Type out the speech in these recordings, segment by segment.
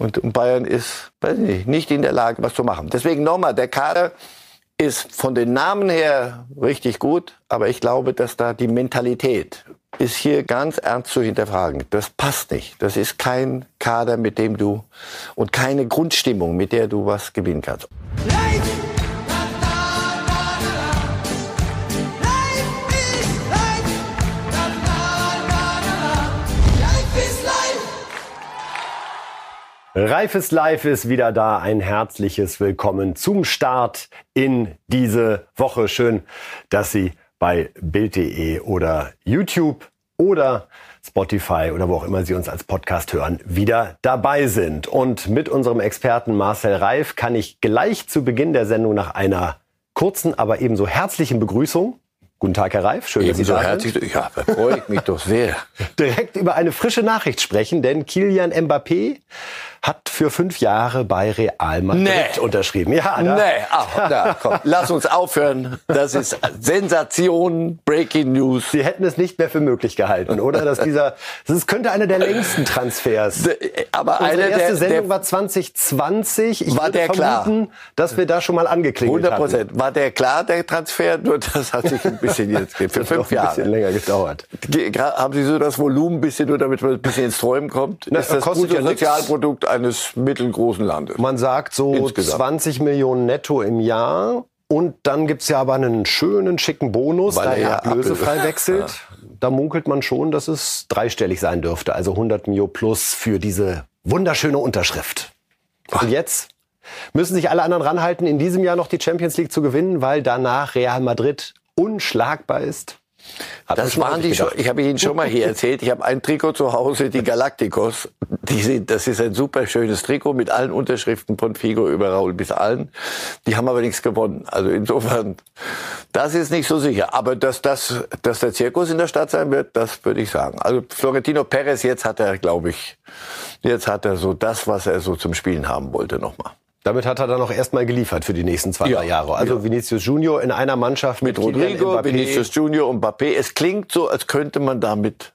Und Bayern ist, weiß ich nicht, nicht in der Lage, was zu machen. Deswegen nochmal, der Kader ist von den Namen her richtig gut, aber ich glaube, dass da die Mentalität ist hier ganz ernst zu hinterfragen. Das passt nicht. Das ist kein Kader, mit dem du und keine Grundstimmung, mit der du was gewinnen kannst. Reifes Live ist wieder da. Ein herzliches Willkommen zum Start in diese Woche. Schön, dass Sie bei Bild.de oder YouTube oder Spotify oder wo auch immer Sie uns als Podcast hören, wieder dabei sind. Und mit unserem Experten Marcel Reif kann ich gleich zu Beginn der Sendung nach einer kurzen, aber ebenso herzlichen Begrüßung Guten Tag, Herr Reif. Schön, dass Sie da sind. Ja, da freue ich mich doch sehr. Direkt über eine frische Nachricht sprechen, denn Kilian Mbappé hat für fünf Jahre bei Real Madrid nee. unterschrieben. Ja, da. nee, ach, da, komm, lass uns aufhören. Das ist Sensation, Breaking News. Sie hätten es nicht mehr für möglich gehalten, oder? Dass dieser, das könnte einer der längsten Transfers. Aber Unsere eine erste der, Sendung der, war 2020. Ich war der vermuten, klar? dass wir da schon mal angeklingelt 100 Prozent. War der klar, der Transfer? Nur das hat sich ein bisschen jetzt für Das hat fünf noch ein Jahre. bisschen länger gedauert. Ge- Haben Sie so das Volumen ein bisschen, nur damit man ein bisschen ins Träumen kommt? Na, ist das kostet ja nichts. Bruttosozialprodukt eines mittelgroßen Landes. Man sagt so Insgesamt. 20 Millionen netto im Jahr. Und dann gibt's ja aber einen schönen, schicken Bonus, Weil da er ja ablösefrei wechselt. Da munkelt man schon, dass es dreistellig sein dürfte. Also 100 Mio plus für diese wunderschöne Unterschrift. Und jetzt müssen sich alle anderen ranhalten, in diesem Jahr noch die Champions League zu gewinnen, weil danach Real Madrid unschlagbar ist. Man Das waren die schon. Ich habe Ihnen schon mal hier erzählt. Ich habe ein Trikot zu Hause, die Galacticos. Die sind, das ist ein super schönes Trikot mit allen Unterschriften von Figo über Raul bis allen. Die haben aber nichts gewonnen. Also insofern, das ist nicht so sicher. Aber dass das, dass der Zirkus in der Stadt sein wird, das würde ich sagen. Also Florentino Perez, jetzt hat er, glaube ich, jetzt hat er so das, was er so zum Spielen haben wollte, nochmal. Damit hat er dann auch erstmal geliefert für die nächsten zwei, Ja, drei Jahre. Also ja. Vinicius Junior in einer Mannschaft Mit Kylian Rodrigo, Mbappé Vinicius Junior und Mbappé. Es klingt so, als könnte man damit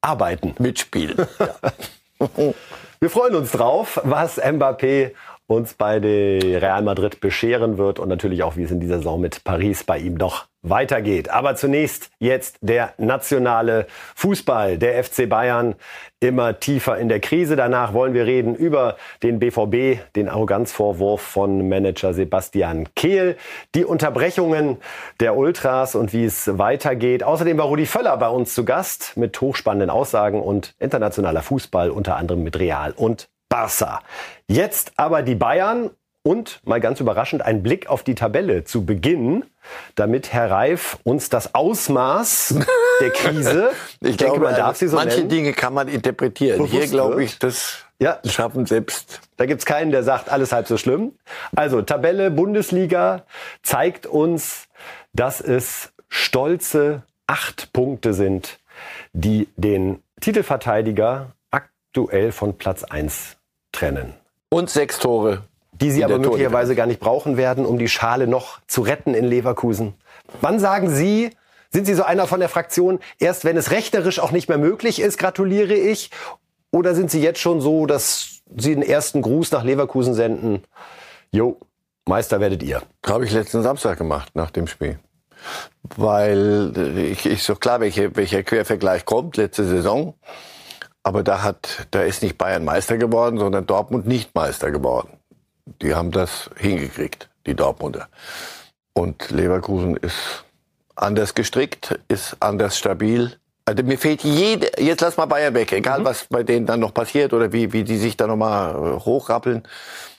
arbeiten. mitspielen. Ja. Wir freuen uns drauf, was Mbappé uns bei der Real Madrid bescheren wird und natürlich auch, wie es in dieser Saison mit Paris bei ihm noch weitergeht. Aber zunächst jetzt der nationale Fußball, der FC Bayern immer tiefer in der Krise. Danach wollen wir reden über den BVB, den Arroganzvorwurf von Manager Sebastian Kehl, die Unterbrechungen der Ultras und wie es weitergeht. Außerdem war Rudi Völler bei uns zu Gast mit hochspannenden Aussagen und internationaler Fußball, unter anderem mit Real und Barca. Jetzt aber die Bayern und mal ganz überraschend ein Blick auf die Tabelle zu Beginn, damit Herr Reif uns das Ausmaß der Krise, Ich, denke, glaube, man darf sie so manche nennen, Dinge kann man interpretieren. Bewusst Hier glaube ich, das Ja. schaffen selbst. Da gibt's keinen, der sagt, alles halb so schlimm. Also Tabelle Bundesliga zeigt uns, dass es stolze acht Punkte sind, die den Titelverteidiger aktuell von Platz eins trennen. Und sechs Tore. Die sie aber möglicherweise gar nicht brauchen werden, um die Schale noch zu retten in Leverkusen. Wann sagen Sie, sind Sie so einer von der Fraktion, erst wenn es rechterisch auch nicht mehr möglich ist, gratuliere ich? Oder sind Sie jetzt schon so, dass Sie den ersten Gruß nach Leverkusen senden? Jo, Meister werdet ihr. Habe ich letzten Samstag gemacht nach dem Spiel. Weil äh, ich, ist doch klar, welche, welcher Quervergleich kommt, letzte Saison. Aber da hat, da ist nicht Bayern Meister geworden, sondern Dortmund nicht Meister geworden. Die haben das hingekriegt, die Dortmunder. Und Leverkusen ist anders gestrickt, ist anders stabil. Also mir fehlt jede, jetzt lass mal Bayern weg, egal was bei denen dann noch passiert oder wie, wie die sich da nochmal äh, hochrappeln.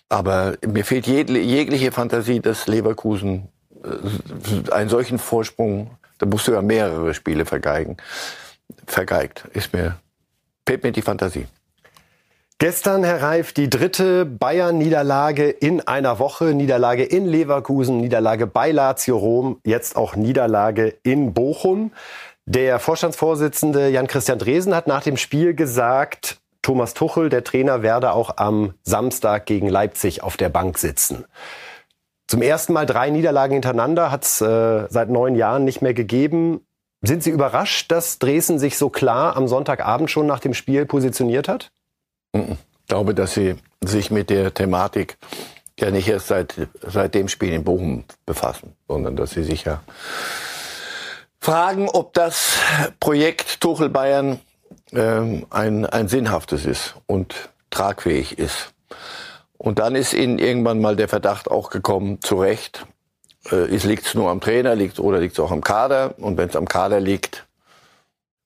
Aber mir fehlt jede, jegliche Fantasie, dass Leverkusen äh, einen solchen Vorsprung, da musst du ja mehrere Spiele vergeigen, vergeigt. Ist mir, fehlt mir die Fantasie. Gestern, Herr Reif, die dritte Bayern-Niederlage in einer Woche. Niederlage in Leverkusen, Niederlage bei Lazio Rom, jetzt auch Niederlage in Bochum. Der Vorstandsvorsitzende Jan-Christian Dresen hat nach dem Spiel gesagt, Thomas Tuchel, der Trainer, werde auch am Samstag gegen Leipzig auf der Bank sitzen. Zum ersten Mal drei Niederlagen hintereinander hat es äh, seit neun Jahren nicht mehr gegeben. Sind Sie überrascht, dass Dresden sich so klar am Sonntagabend schon nach dem Spiel positioniert hat? Ich glaube, dass sie sich mit der Thematik ja nicht erst seit, seit dem Spiel in Bochum befassen, sondern dass sie sich ja fragen, ob das Projekt Tuchel Bayern ähm, ein, ein sinnhaftes ist und tragfähig ist. Und dann ist ihnen irgendwann mal der Verdacht auch gekommen, zu Recht, äh, liegt es nur am Trainer liegt, oder liegt es auch am Kader. Und wenn es am Kader liegt,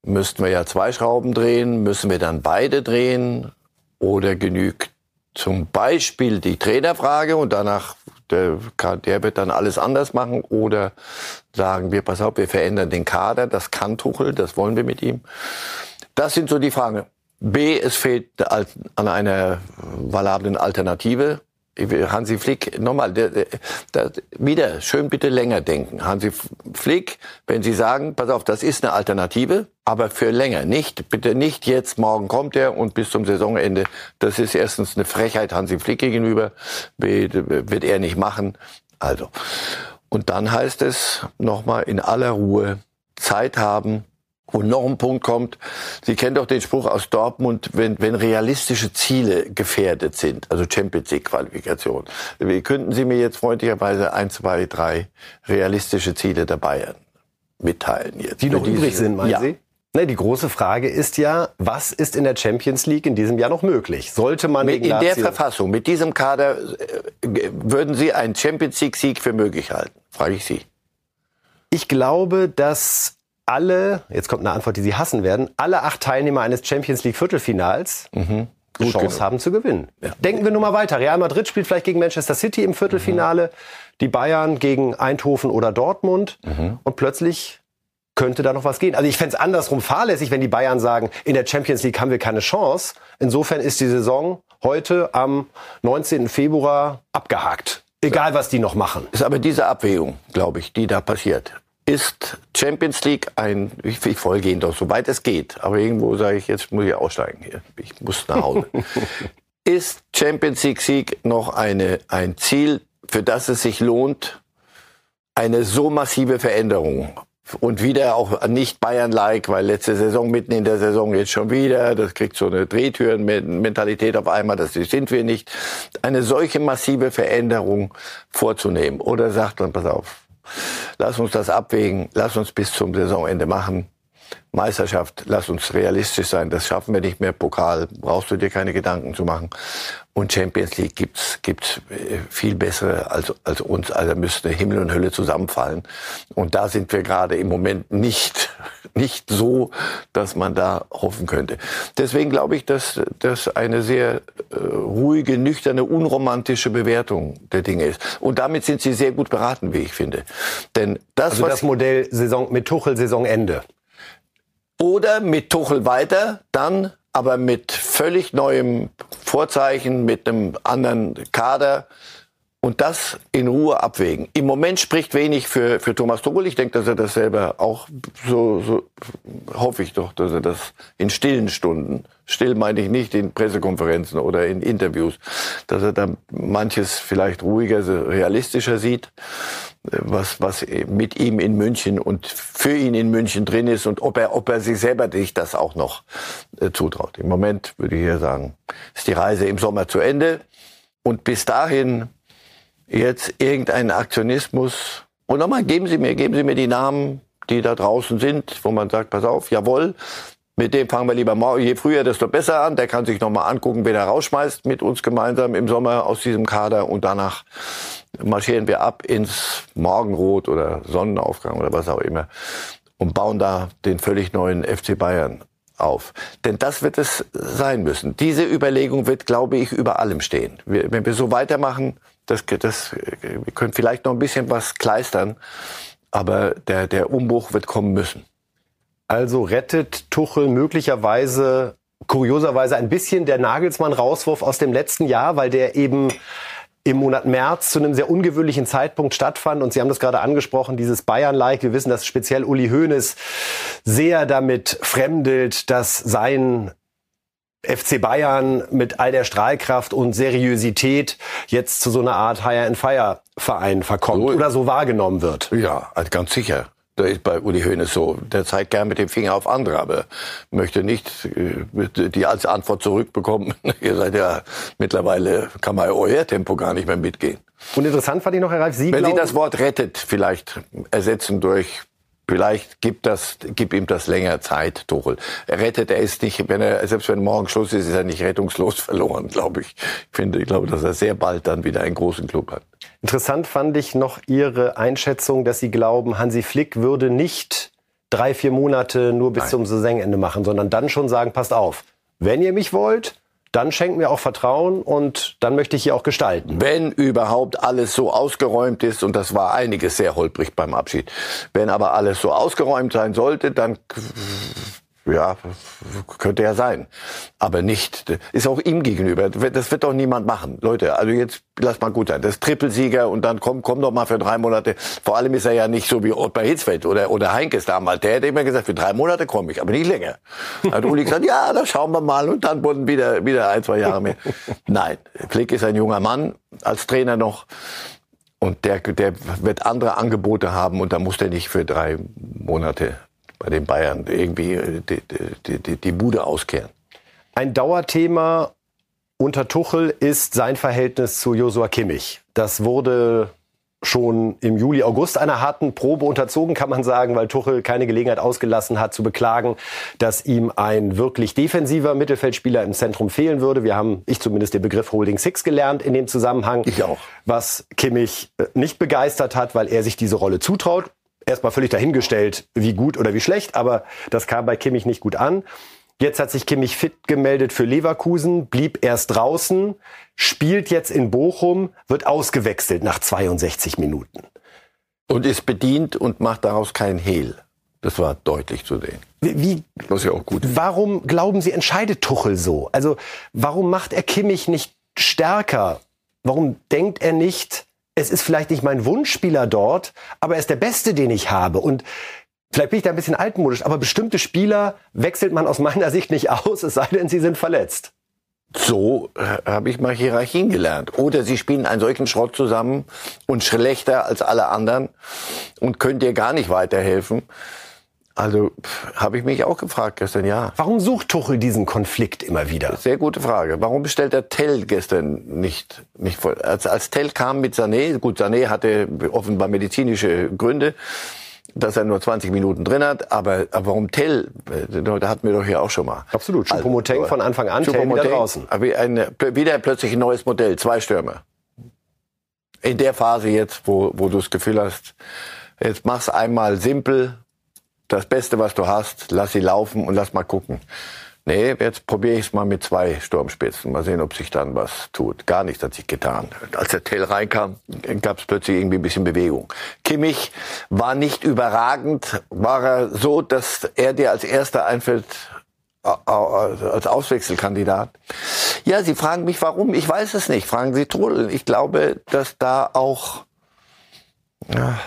müssten wir ja zwei Schrauben drehen, müssen wir dann beide drehen oder genügt zum Beispiel die Trainerfrage und danach, der, der wird dann alles anders machen oder sagen wir, pass auf, wir verändern den Kader, das kann Tuchel, das wollen wir mit ihm. Das sind so die Fragen. B, es fehlt an einer valablen Alternative. Hansi Flick, nochmal, der, der, der, wieder schön bitte länger denken. Hansi Flick, wenn Sie sagen, pass auf, das ist eine Alternative, aber für länger. Nicht, bitte nicht jetzt, morgen kommt er und bis zum Saisonende. Das ist erstens eine Frechheit Hansi Flick gegenüber, wird er nicht machen. Also. Und dann heißt es nochmal in aller Ruhe Zeit haben, und noch ein Punkt kommt, Sie kennen doch den Spruch aus Dortmund, wenn, wenn realistische Ziele gefährdet sind, also Champions League Qualifikation. Könnten Sie mir jetzt freundlicherweise ein, zwei, drei realistische Ziele der Bayern mitteilen jetzt? Die noch übrig sind, meinen ja. Sie? Ne, die große Frage ist ja, was ist in der Champions League in diesem Jahr noch möglich? Sollte man mit, in der Verfassung, mit diesem Kader, äh, würden Sie einen Champions League Sieg für möglich halten? Frage ich Sie. Ich glaube, dass alle, jetzt kommt eine Antwort, die Sie hassen werden, alle acht Teilnehmer eines Champions League Viertelfinals mhm. Gut Chance genug. haben zu gewinnen. Ja. Denken wir nur mal weiter. Real Madrid spielt vielleicht gegen Manchester City im Viertelfinale, mhm. die Bayern gegen Eindhoven oder Dortmund mhm. und plötzlich könnte da noch was gehen. Also ich fände es andersrum fahrlässig, wenn die Bayern sagen, in der Champions League haben wir keine Chance. Insofern ist die Saison heute am 19. Februar abgehakt. Egal, was die noch machen. Ist aber diese Abwägung, glaube ich, die da passiert ist Champions League ein, ich, ich folge Ihnen doch, soweit es geht, aber irgendwo sage ich, jetzt muss ich aussteigen hier, ich muss nach Hause. ist Champions League Sieg noch eine, ein Ziel, für das es sich lohnt, eine so massive Veränderung und wieder auch nicht Bayern-like, weil letzte Saison mitten in der Saison jetzt schon wieder, das kriegt so eine Drehtüren-Mentalität auf einmal, das sind wir nicht. Eine solche massive Veränderung vorzunehmen. Oder sagt man, pass auf, Lass uns das abwägen. Lass uns bis zum Saisonende machen. Meisterschaft, lass uns realistisch sein, das schaffen wir nicht mehr. Pokal, brauchst du dir keine Gedanken zu machen. Und Champions League gibt's gibt's äh, viel bessere als, als uns. Also müsste Himmel und Hölle zusammenfallen. Und da sind wir gerade im Moment nicht, nicht so, dass man da hoffen könnte. Deswegen glaube ich, dass das eine sehr äh, ruhige, nüchterne, unromantische Bewertung der Dinge ist. Und damit sind sie sehr gut beraten, wie ich finde. Denn das, also das Modell Saison mit Tuchel Saisonende. Oder mit Tuchel weiter, dann aber mit völlig neuem Vorzeichen, mit einem anderen Kader und das in Ruhe abwägen. Im Moment spricht wenig für, für Thomas Tuchel. Ich denke, dass er das selber auch so, so hoffe ich doch, dass er das in stillen Stunden, still meine ich nicht in Pressekonferenzen oder in Interviews, dass er da manches vielleicht ruhiger, realistischer sieht was, was mit ihm in München und für ihn in München drin ist und ob er, ob er sich selber sich das auch noch äh, zutraut. Im Moment würde ich hier sagen, ist die Reise im Sommer zu Ende und bis dahin jetzt irgendein Aktionismus. Und nochmal, geben Sie mir, geben Sie mir die Namen, die da draußen sind, wo man sagt, pass auf, jawohl, mit dem fangen wir lieber morgen, je früher, desto besser an. Der kann sich nochmal angucken, wer er rausschmeißt mit uns gemeinsam im Sommer aus diesem Kader und danach marschieren wir ab ins Morgenrot oder Sonnenaufgang oder was auch immer und bauen da den völlig neuen FC Bayern auf. Denn das wird es sein müssen. Diese Überlegung wird, glaube ich, über allem stehen. Wir, wenn wir so weitermachen, das, das, wir können vielleicht noch ein bisschen was kleistern, aber der, der Umbruch wird kommen müssen. Also rettet Tuchel möglicherweise, kurioserweise ein bisschen der Nagelsmann-Rauswurf aus dem letzten Jahr, weil der eben im Monat März zu einem sehr ungewöhnlichen Zeitpunkt stattfand. Und Sie haben das gerade angesprochen, dieses Bayern-like. Wir wissen, dass speziell Uli Hoeneß sehr damit fremdelt, dass sein FC Bayern mit all der Strahlkraft und Seriosität jetzt zu so einer Art Hire and Fire Verein verkommt so, oder so wahrgenommen wird. Ja, ganz sicher. Das ist bei Uli Hoeneß so. Der zeigt gern mit dem Finger auf andere, aber möchte nicht äh, die als Antwort zurückbekommen. Ihr seid ja mittlerweile, kann man euer Tempo gar nicht mehr mitgehen. Und interessant fand ich noch, Herr Ralf, Sie Wenn glauben, Sie das Wort rettet vielleicht ersetzen durch Vielleicht gibt das, gibt ihm das länger Zeit, Tuchel. Er rettet, er ist nicht, wenn er, selbst wenn morgen Schluss ist, ist er nicht rettungslos verloren, glaube ich. Ich finde, ich glaube, dass er sehr bald dann wieder einen großen Club hat. Interessant fand ich noch Ihre Einschätzung, dass Sie glauben, Hansi Flick würde nicht drei, vier Monate nur bis Nein. zum Saisonende machen, sondern dann schon sagen, passt auf, wenn ihr mich wollt, dann schenkt mir auch Vertrauen und dann möchte ich hier auch gestalten. Wenn überhaupt alles so ausgeräumt ist, und das war einiges sehr holprig beim Abschied, wenn aber alles so ausgeräumt sein sollte, dann ja, könnte ja sein. Aber nicht, ist auch ihm gegenüber. Das wird doch niemand machen. Leute, also jetzt lass mal gut sein. Das Trippelsieger und dann komm, komm doch mal für drei Monate. Vor allem ist er ja nicht so wie Ottmar Hitzfeld oder, oder Heinkes damals. Der hätte immer gesagt, für drei Monate komme ich, aber nicht länger. Hat Uli gesagt, ja, da schauen wir mal und dann wurden wieder, wieder ein, zwei Jahre mehr. Nein, Flick ist ein junger Mann, als Trainer noch. Und der, der wird andere Angebote haben und da muss der nicht für drei Monate bei den Bayern irgendwie äh, die, die, die, die Bude auskehren. Ein Dauerthema unter Tuchel ist sein Verhältnis zu Josua Kimmich. Das wurde schon im Juli, August einer harten Probe unterzogen, kann man sagen, weil Tuchel keine Gelegenheit ausgelassen hat zu beklagen, dass ihm ein wirklich defensiver Mittelfeldspieler im Zentrum fehlen würde. Wir haben, ich zumindest, den Begriff Holding Six gelernt in dem Zusammenhang. Ich auch. Was Kimmich äh, nicht begeistert hat, weil er sich diese Rolle zutraut. Erstmal völlig dahingestellt, wie gut oder wie schlecht, aber das kam bei Kimmich nicht gut an. Jetzt hat sich Kimmich fit gemeldet für Leverkusen, blieb erst draußen, spielt jetzt in Bochum, wird ausgewechselt nach 62 Minuten. Und ist bedient und macht daraus keinen Hehl. Das war deutlich zu sehen. Wie, wie, Was ja auch gut ist. warum glauben Sie, entscheidet Tuchel so? Also, warum macht er Kimmich nicht stärker? Warum denkt er nicht, es ist vielleicht nicht mein Wunschspieler dort, aber er ist der Beste, den ich habe? Und vielleicht bin ich da ein bisschen altmodisch, aber bestimmte Spieler wechselt man aus meiner Sicht nicht aus, es sei denn, sie sind verletzt. So äh, habe ich mal Hierarchien gelernt. Oder sie spielen einen solchen Schrott zusammen und schlechter als alle anderen und können dir gar nicht weiterhelfen. Also habe ich mich auch gefragt gestern, ja. Warum sucht Tuchel diesen Konflikt immer wieder? Sehr gute Frage. Warum bestellt er Tell gestern nicht, nicht voll? Als, als Tell kam mit Sané, gut, Sané hatte offenbar medizinische Gründe, dass er nur 20 Minuten drin hat, aber, aber warum Tell? äh, Da hatten wir doch hier auch schon mal. Absolut. Choupo-Moting von Anfang an, Tell wieder draußen. Eine, wieder plötzlich ein neues Modell, zwei Stürmer. In der Phase jetzt, wo, wo du das Gefühl hast, jetzt mach's einmal simpel, das Beste, was du hast, lass sie laufen und lass mal gucken. Nee, jetzt probiere ich es mal mit zwei Sturmspitzen. Mal sehen, ob sich dann was tut. Gar nichts hat sich getan. Als der Tell reinkam, gab es plötzlich irgendwie ein bisschen Bewegung. Kimmich war nicht überragend, war er so, dass er dir als erster einfällt als Auswechselkandidat. Ja, Sie fragen mich, warum? Ich weiß es nicht. Fragen Sie Trudel. Ich glaube, dass da auch ja,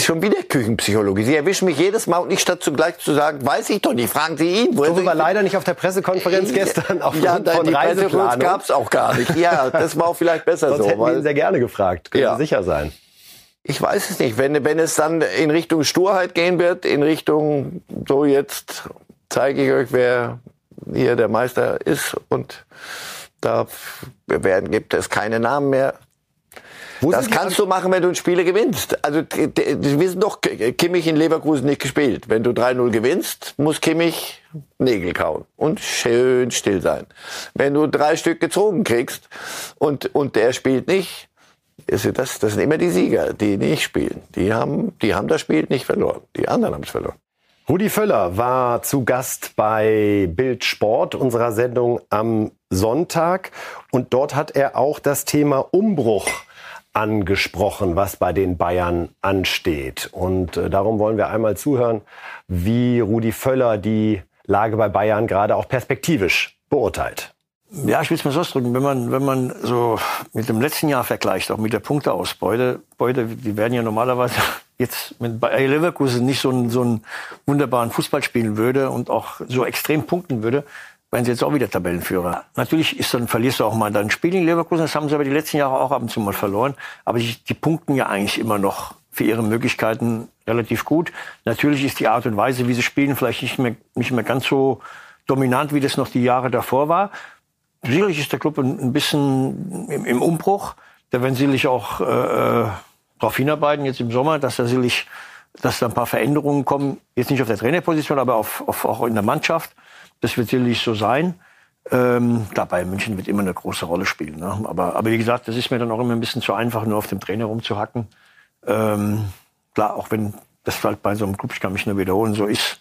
schon wieder Küchenpsychologie. Sie erwischen mich jedes Mal und nicht statt zugleich zu sagen, weiß ich doch nicht, fragen Sie ihn. Soll war leider nicht auf der Pressekonferenz gestern aufgrund ja, da- von Reiseplanung. gab's auch gar nicht. Ja, das war auch vielleicht besser Sonst so. hätten wir ihn sehr gerne gefragt. Können Ja. Sie sicher sein. ich weiß es nicht. Wenn, wenn es dann in Richtung Sturheit gehen wird, in Richtung, so jetzt zeige ich euch, wer hier der Meister ist und da werden, gibt es keine Namen mehr. Wo Das kannst du machen, wenn du ein Spiele gewinnst. Also, wir wissen doch, Kimmich in Leverkusen nicht gespielt. Wenn du 3-0 gewinnst, muss Kimmich Nägel kauen und schön still sein. Wenn du drei Stück gezogen kriegst und, und der spielt nicht, ist das, das sind immer die Sieger, die nicht spielen. Die haben, die haben das Spiel nicht verloren. Die anderen haben es verloren. Rudi Völler war zu Gast bei Bild Sport, unserer Sendung am Sonntag. Und dort hat er auch das Thema Umbruch angesprochen, was bei den Bayern ansteht. Und äh, darum wollen wir einmal zuhören, wie Rudi Völler die Lage bei Bayern gerade auch perspektivisch beurteilt. Ja, ich will es mal so ausdrücken, wenn man, wenn man so mit dem letzten Jahr vergleicht, auch mit der Punkteausbeute, Beute, die werden ja normalerweise jetzt mit Bayer Leverkusen nicht so einen, so einen wunderbaren Fußball spielen würde und auch so extrem punkten würde, wären sie jetzt auch wieder Tabellenführer. Natürlich ist dann, verlierst du auch mal dein Spiel in Leverkusen, das haben sie aber die letzten Jahre auch ab und zu mal verloren, aber die, die punkten ja eigentlich immer noch für ihre Möglichkeiten relativ gut. Natürlich ist die Art und Weise, wie sie spielen, vielleicht nicht mehr, nicht mehr ganz so dominant, wie das noch die Jahre davor war. Sicherlich ist der Club ein, bisschen im, im Umbruch. Da werden sicherlich auch äh, äh darauf hinarbeiten, jetzt im Sommer, dass da sicherlich dass da ein paar Veränderungen kommen. Jetzt nicht auf der Trainerposition, aber auf, auf, auch in der Mannschaft. Das wird sicherlich so sein. Ähm, dabei München wird immer eine große Rolle spielen. Ne? Aber, aber wie gesagt, das ist mir dann auch immer ein bisschen zu einfach, nur auf dem Trainer rumzuhacken. Ähm, klar, auch wenn das halt bei so einem Club, ich kann mich nur wiederholen, so ist,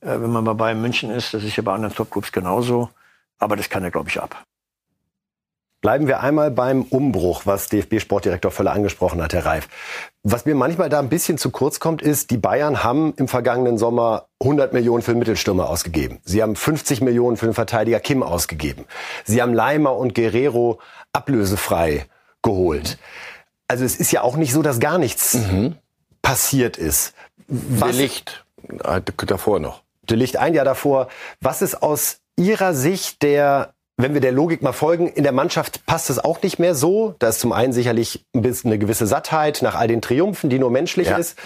äh, wenn man bei Bayern München ist, das ist ja bei anderen Top-Clubs genauso. Aber das kann er, glaube ich, ab. Bleiben wir einmal beim Umbruch, was DFB-Sportdirektor Völler angesprochen hat, Herr Reif. Was mir manchmal da ein bisschen zu kurz kommt, ist, die Bayern haben im vergangenen Sommer 100 Millionen für den Mittelstürmer ausgegeben. Sie haben 50 Millionen für den Verteidiger Kim ausgegeben. Sie haben Leimer und Guerrero ablösefrei geholt. Also es ist ja auch nicht so, dass gar nichts mhm. passiert ist. Was, Licht äh, davor noch. Licht ein Jahr davor. Was ist aus Ihrer Sicht der wenn wir der Logik mal folgen, in der Mannschaft passt es auch nicht mehr so. Da ist zum einen sicherlich ein bisschen eine gewisse Sattheit nach all den Triumphen, die nur menschlich ja. ist.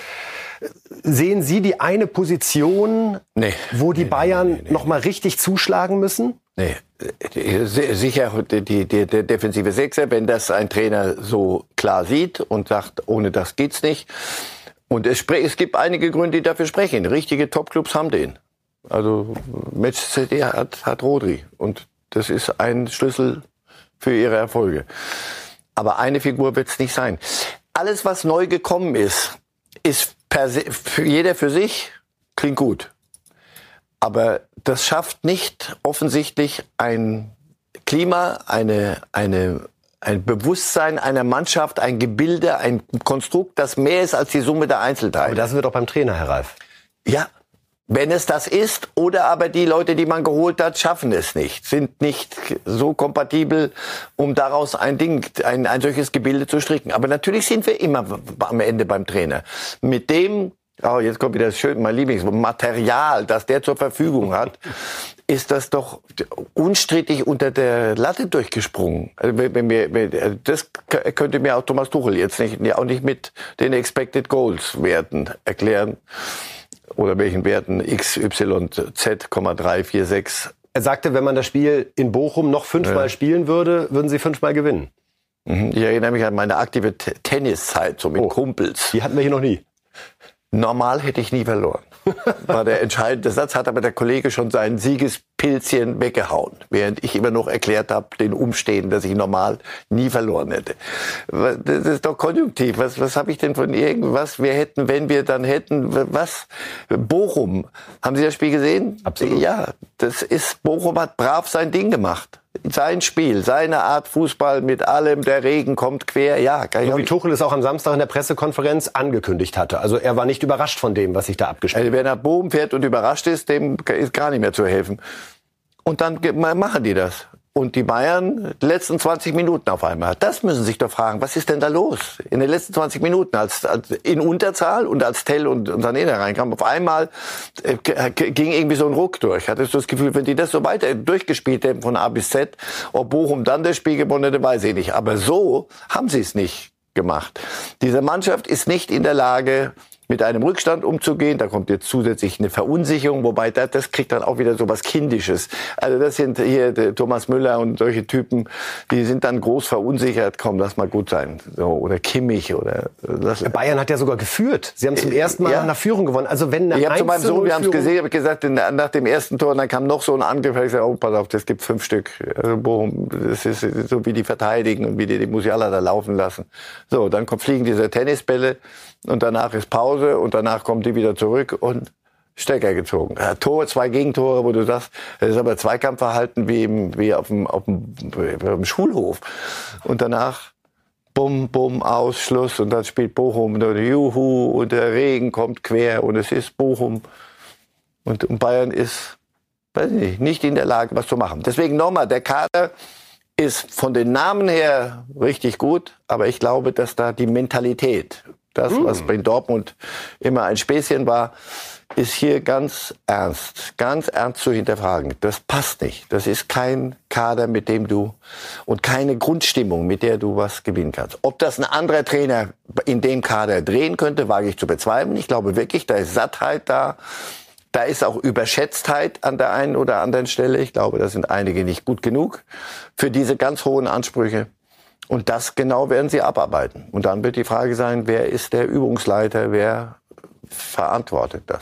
Sehen Sie die eine Position, nee, wo die nee, Bayern nee, nee, noch mal richtig zuschlagen müssen? Nee, sicher die, die, der defensive Sechser, wenn das ein Trainer so klar sieht und sagt, ohne das geht's nicht. Und es, es gibt einige Gründe, die dafür sprechen. Richtige Topclubs haben den. Also Manchester City hat, hat Rodri und das ist ein Schlüssel für ihre Erfolge. Aber eine Figur wird es nicht sein. Alles, was neu gekommen ist, ist per se, für jeder für sich, klingt gut. Aber das schafft nicht offensichtlich ein Klima, eine, eine, ein Bewusstsein einer Mannschaft, ein Gebilde, ein Konstrukt, das mehr ist als die Summe der Einzelteile. Aber das wird auch beim Trainer, Herr Reif. Ja, wenn es das ist, oder aber die Leute, die man geholt hat, schaffen es nicht, sind nicht so kompatibel, um daraus ein Ding, ein, ein solches Gebilde zu stricken. Aber natürlich sind wir immer am Ende beim Trainer. Mit dem, oh, jetzt kommt wieder das schön, mein Lieblingsmaterial, das der zur Verfügung hat, ist das doch unstrittig unter der Latte durchgesprungen. Also wenn wir, das könnte mir auch Thomas Tuchel jetzt nicht, auch nicht mit den Expected Goals Werten erklären oder welchen Werten x, y, z, 346. Er sagte, wenn man das Spiel in Bochum noch fünfmal ja. spielen würde, würden sie fünfmal gewinnen. Mhm. Ich erinnere mich an meine aktive Tenniszeit, so mit oh, Kumpels. Die hatten wir hier noch nie. Normal hätte ich nie verloren. War der entscheidende Satz, hat aber der Kollege schon sein Siegespilzchen weggehauen, während ich immer noch erklärt habe, den Umstehen, dass ich normal nie verloren hätte. Das ist doch konjunktiv. Was, was habe ich denn von irgendwas? Wir hätten, wenn wir dann hätten, was? Bochum. Haben Sie das Spiel gesehen? Absolut. Ja, das ist, Bochum hat brav sein Ding gemacht sein Spiel, seine Art Fußball mit allem, der Regen kommt quer, ja. Kann so wie Tuchel es auch am Samstag in der Pressekonferenz angekündigt hatte. Also er war nicht überrascht von dem, was sich da abgespielt hat. Also wer nach Bochum fährt und überrascht ist, dem ist gar nicht mehr zu helfen. Und dann machen die das und die Bayern die letzten 20 Minuten auf einmal. Das müssen sich doch fragen, was ist denn da los? In den letzten 20 Minuten, als, als in Unterzahl und als Tell und, und Sané da reinkamen, auf einmal äh, ging irgendwie so ein Ruck durch. Hattest du das Gefühl, wenn die das so weiter durchgespielt hätten von A bis Z, ob Bochum dann das Spiel gewonnen hätte, weiß ich nicht. Aber so haben sie es nicht gemacht. Diese Mannschaft ist nicht in der Lage, mit einem Rückstand umzugehen. Da kommt jetzt zusätzlich eine Verunsicherung, wobei das, das kriegt dann auch wieder so was Kindisches. Also das sind hier Thomas Müller und solche Typen, die sind dann groß verunsichert. Komm, lass mal gut sein. So, oder Kimmich oder das. Bayern hat ja sogar geführt. Sie haben zum äh, ersten Mal ja. nach Führung gewonnen. Also wenn eine Ich habe zu meinem Sohn, wir haben es gesehen, habe gesagt, nach dem ersten Tor, dann kam noch so ein Angriff. Ich gesagt, oh, pass auf, das gibt fünf Stück. Also Bochum, das ist so wie die verteidigen und wie die die Musiala da laufen lassen. So, dann kommt, fliegen diese Tennisbälle und danach ist Pause und danach kommt die wieder zurück und Stecker gezogen. Ja, Tor, zwei Gegentore, wo du sagst, das ist aber Zweikampfverhalten wie, im, wie auf, dem, auf, dem, auf dem Schulhof. Und danach Bum, Bum, Ausschluss und dann spielt Bochum und dann Juhu und der Regen kommt quer und es ist Bochum. Und, Bayern ist, weiß ich nicht, nicht in der Lage, was zu machen. Deswegen nochmal, der Kader ist von den Namen her richtig gut, aber ich glaube, dass da die Mentalität Das, was bei Dortmund immer ein Späßchen war, ist hier ganz ernst, ganz ernst zu hinterfragen. Das passt nicht. Das ist kein Kader, mit dem du und keine Grundstimmung, mit der du was gewinnen kannst. Ob das ein anderer Trainer in dem Kader drehen könnte, wage ich zu bezweifeln. Ich glaube wirklich, da ist Sattheit da. Da ist auch Überschätztheit an der einen oder anderen Stelle. Ich glaube, da sind einige nicht gut genug für diese ganz hohen Ansprüche. Und das genau werden sie abarbeiten. Und dann wird die Frage sein, wer ist der Übungsleiter, wer verantwortet das?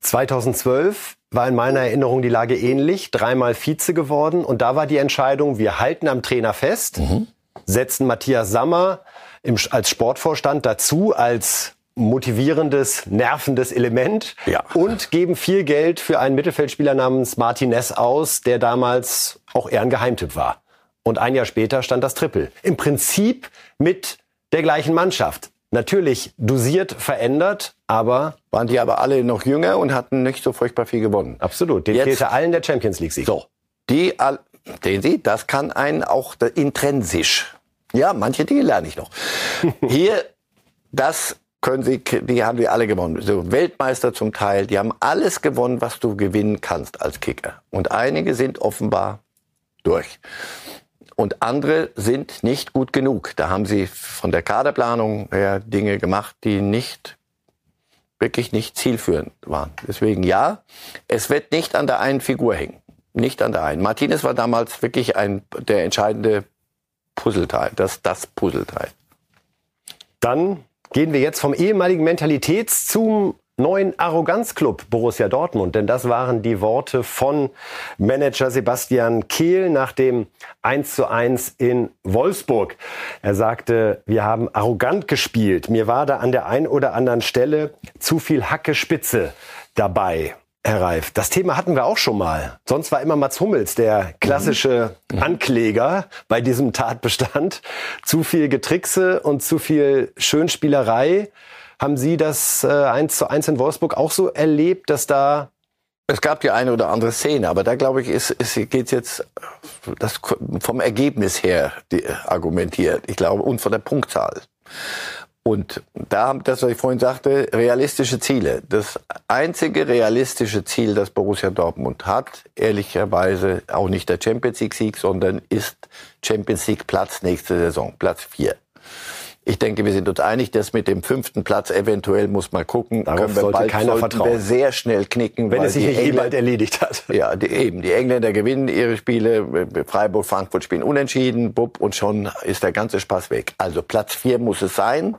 2012 war in meiner Erinnerung die Lage ähnlich, dreimal Vize geworden und da war die Entscheidung, wir halten am Trainer fest, mhm. setzen Matthias Sammer im, als Sportvorstand dazu als motivierendes, nervendes Element ja. und geben viel Geld für einen Mittelfeldspieler namens Martinez aus, der damals auch eher ein Geheimtipp war. Und ein Jahr später stand das Triple. Im Prinzip mit der gleichen Mannschaft. Natürlich dosiert, verändert, aber... Waren die aber alle noch jünger und hatten nicht so furchtbar viel gewonnen. Absolut. Den Jetzt, fehlte allen der Champions League-Sieg. So. Die, sehen Sie, das kann einen auch intrinsisch. Ja, manche Dinge lerne ich noch. Hier, das können Sie, die haben die alle gewonnen. So Weltmeister zum Teil, die haben alles gewonnen, was du gewinnen kannst als Kicker. Und einige sind offenbar durch. Und andere sind nicht gut genug. Da haben sie von der Kaderplanung her Dinge gemacht, die nicht wirklich nicht zielführend waren. Deswegen ja, es wird nicht an der einen Figur hängen. Nicht an der einen. Martinez war damals wirklich ein, der entscheidende Puzzleteil, das, das Puzzleteil. Dann gehen wir jetzt vom ehemaligen Mentalitäts zum neuen Arroganzclub Borussia Dortmund. Denn das waren die Worte von Manager Sebastian Kehl nach dem 1 zu 1 in Wolfsburg. Er sagte, wir haben arrogant gespielt. Mir war da an der einen oder anderen Stelle zu viel Hacke Spitze dabei. Herr Reif, das Thema hatten wir auch schon mal. Sonst war immer Mats Hummels der klassische mhm. Ankläger bei diesem Tatbestand. Zu viel Getrickse und zu viel Schönspielerei. Haben Sie das äh, 1 zu 1 in Wolfsburg auch so erlebt, dass da es gab die eine oder andere Szene, aber da glaube ich, ist, ist geht jetzt das vom Ergebnis her die, argumentiert. Ich glaube und von der Punktzahl. Und da, das, was ich vorhin sagte, realistische Ziele. Das einzige realistische Ziel, das Borussia Dortmund hat, ehrlicherweise auch nicht der Champions League Sieg, sondern ist Champions League Platz nächste Saison, Platz vier. Ich denke, wir sind uns einig, dass mit dem fünften Platz eventuell muss man gucken, Darauf sollte bald keiner vertrauen. wir sehr schnell knicken, wenn es sich nicht eh bald erledigt hat. Ja, die, eben. Die Engländer gewinnen ihre Spiele, Freiburg, Frankfurt spielen unentschieden, bub und schon ist der ganze Spaß weg. Also Platz vier muss es sein.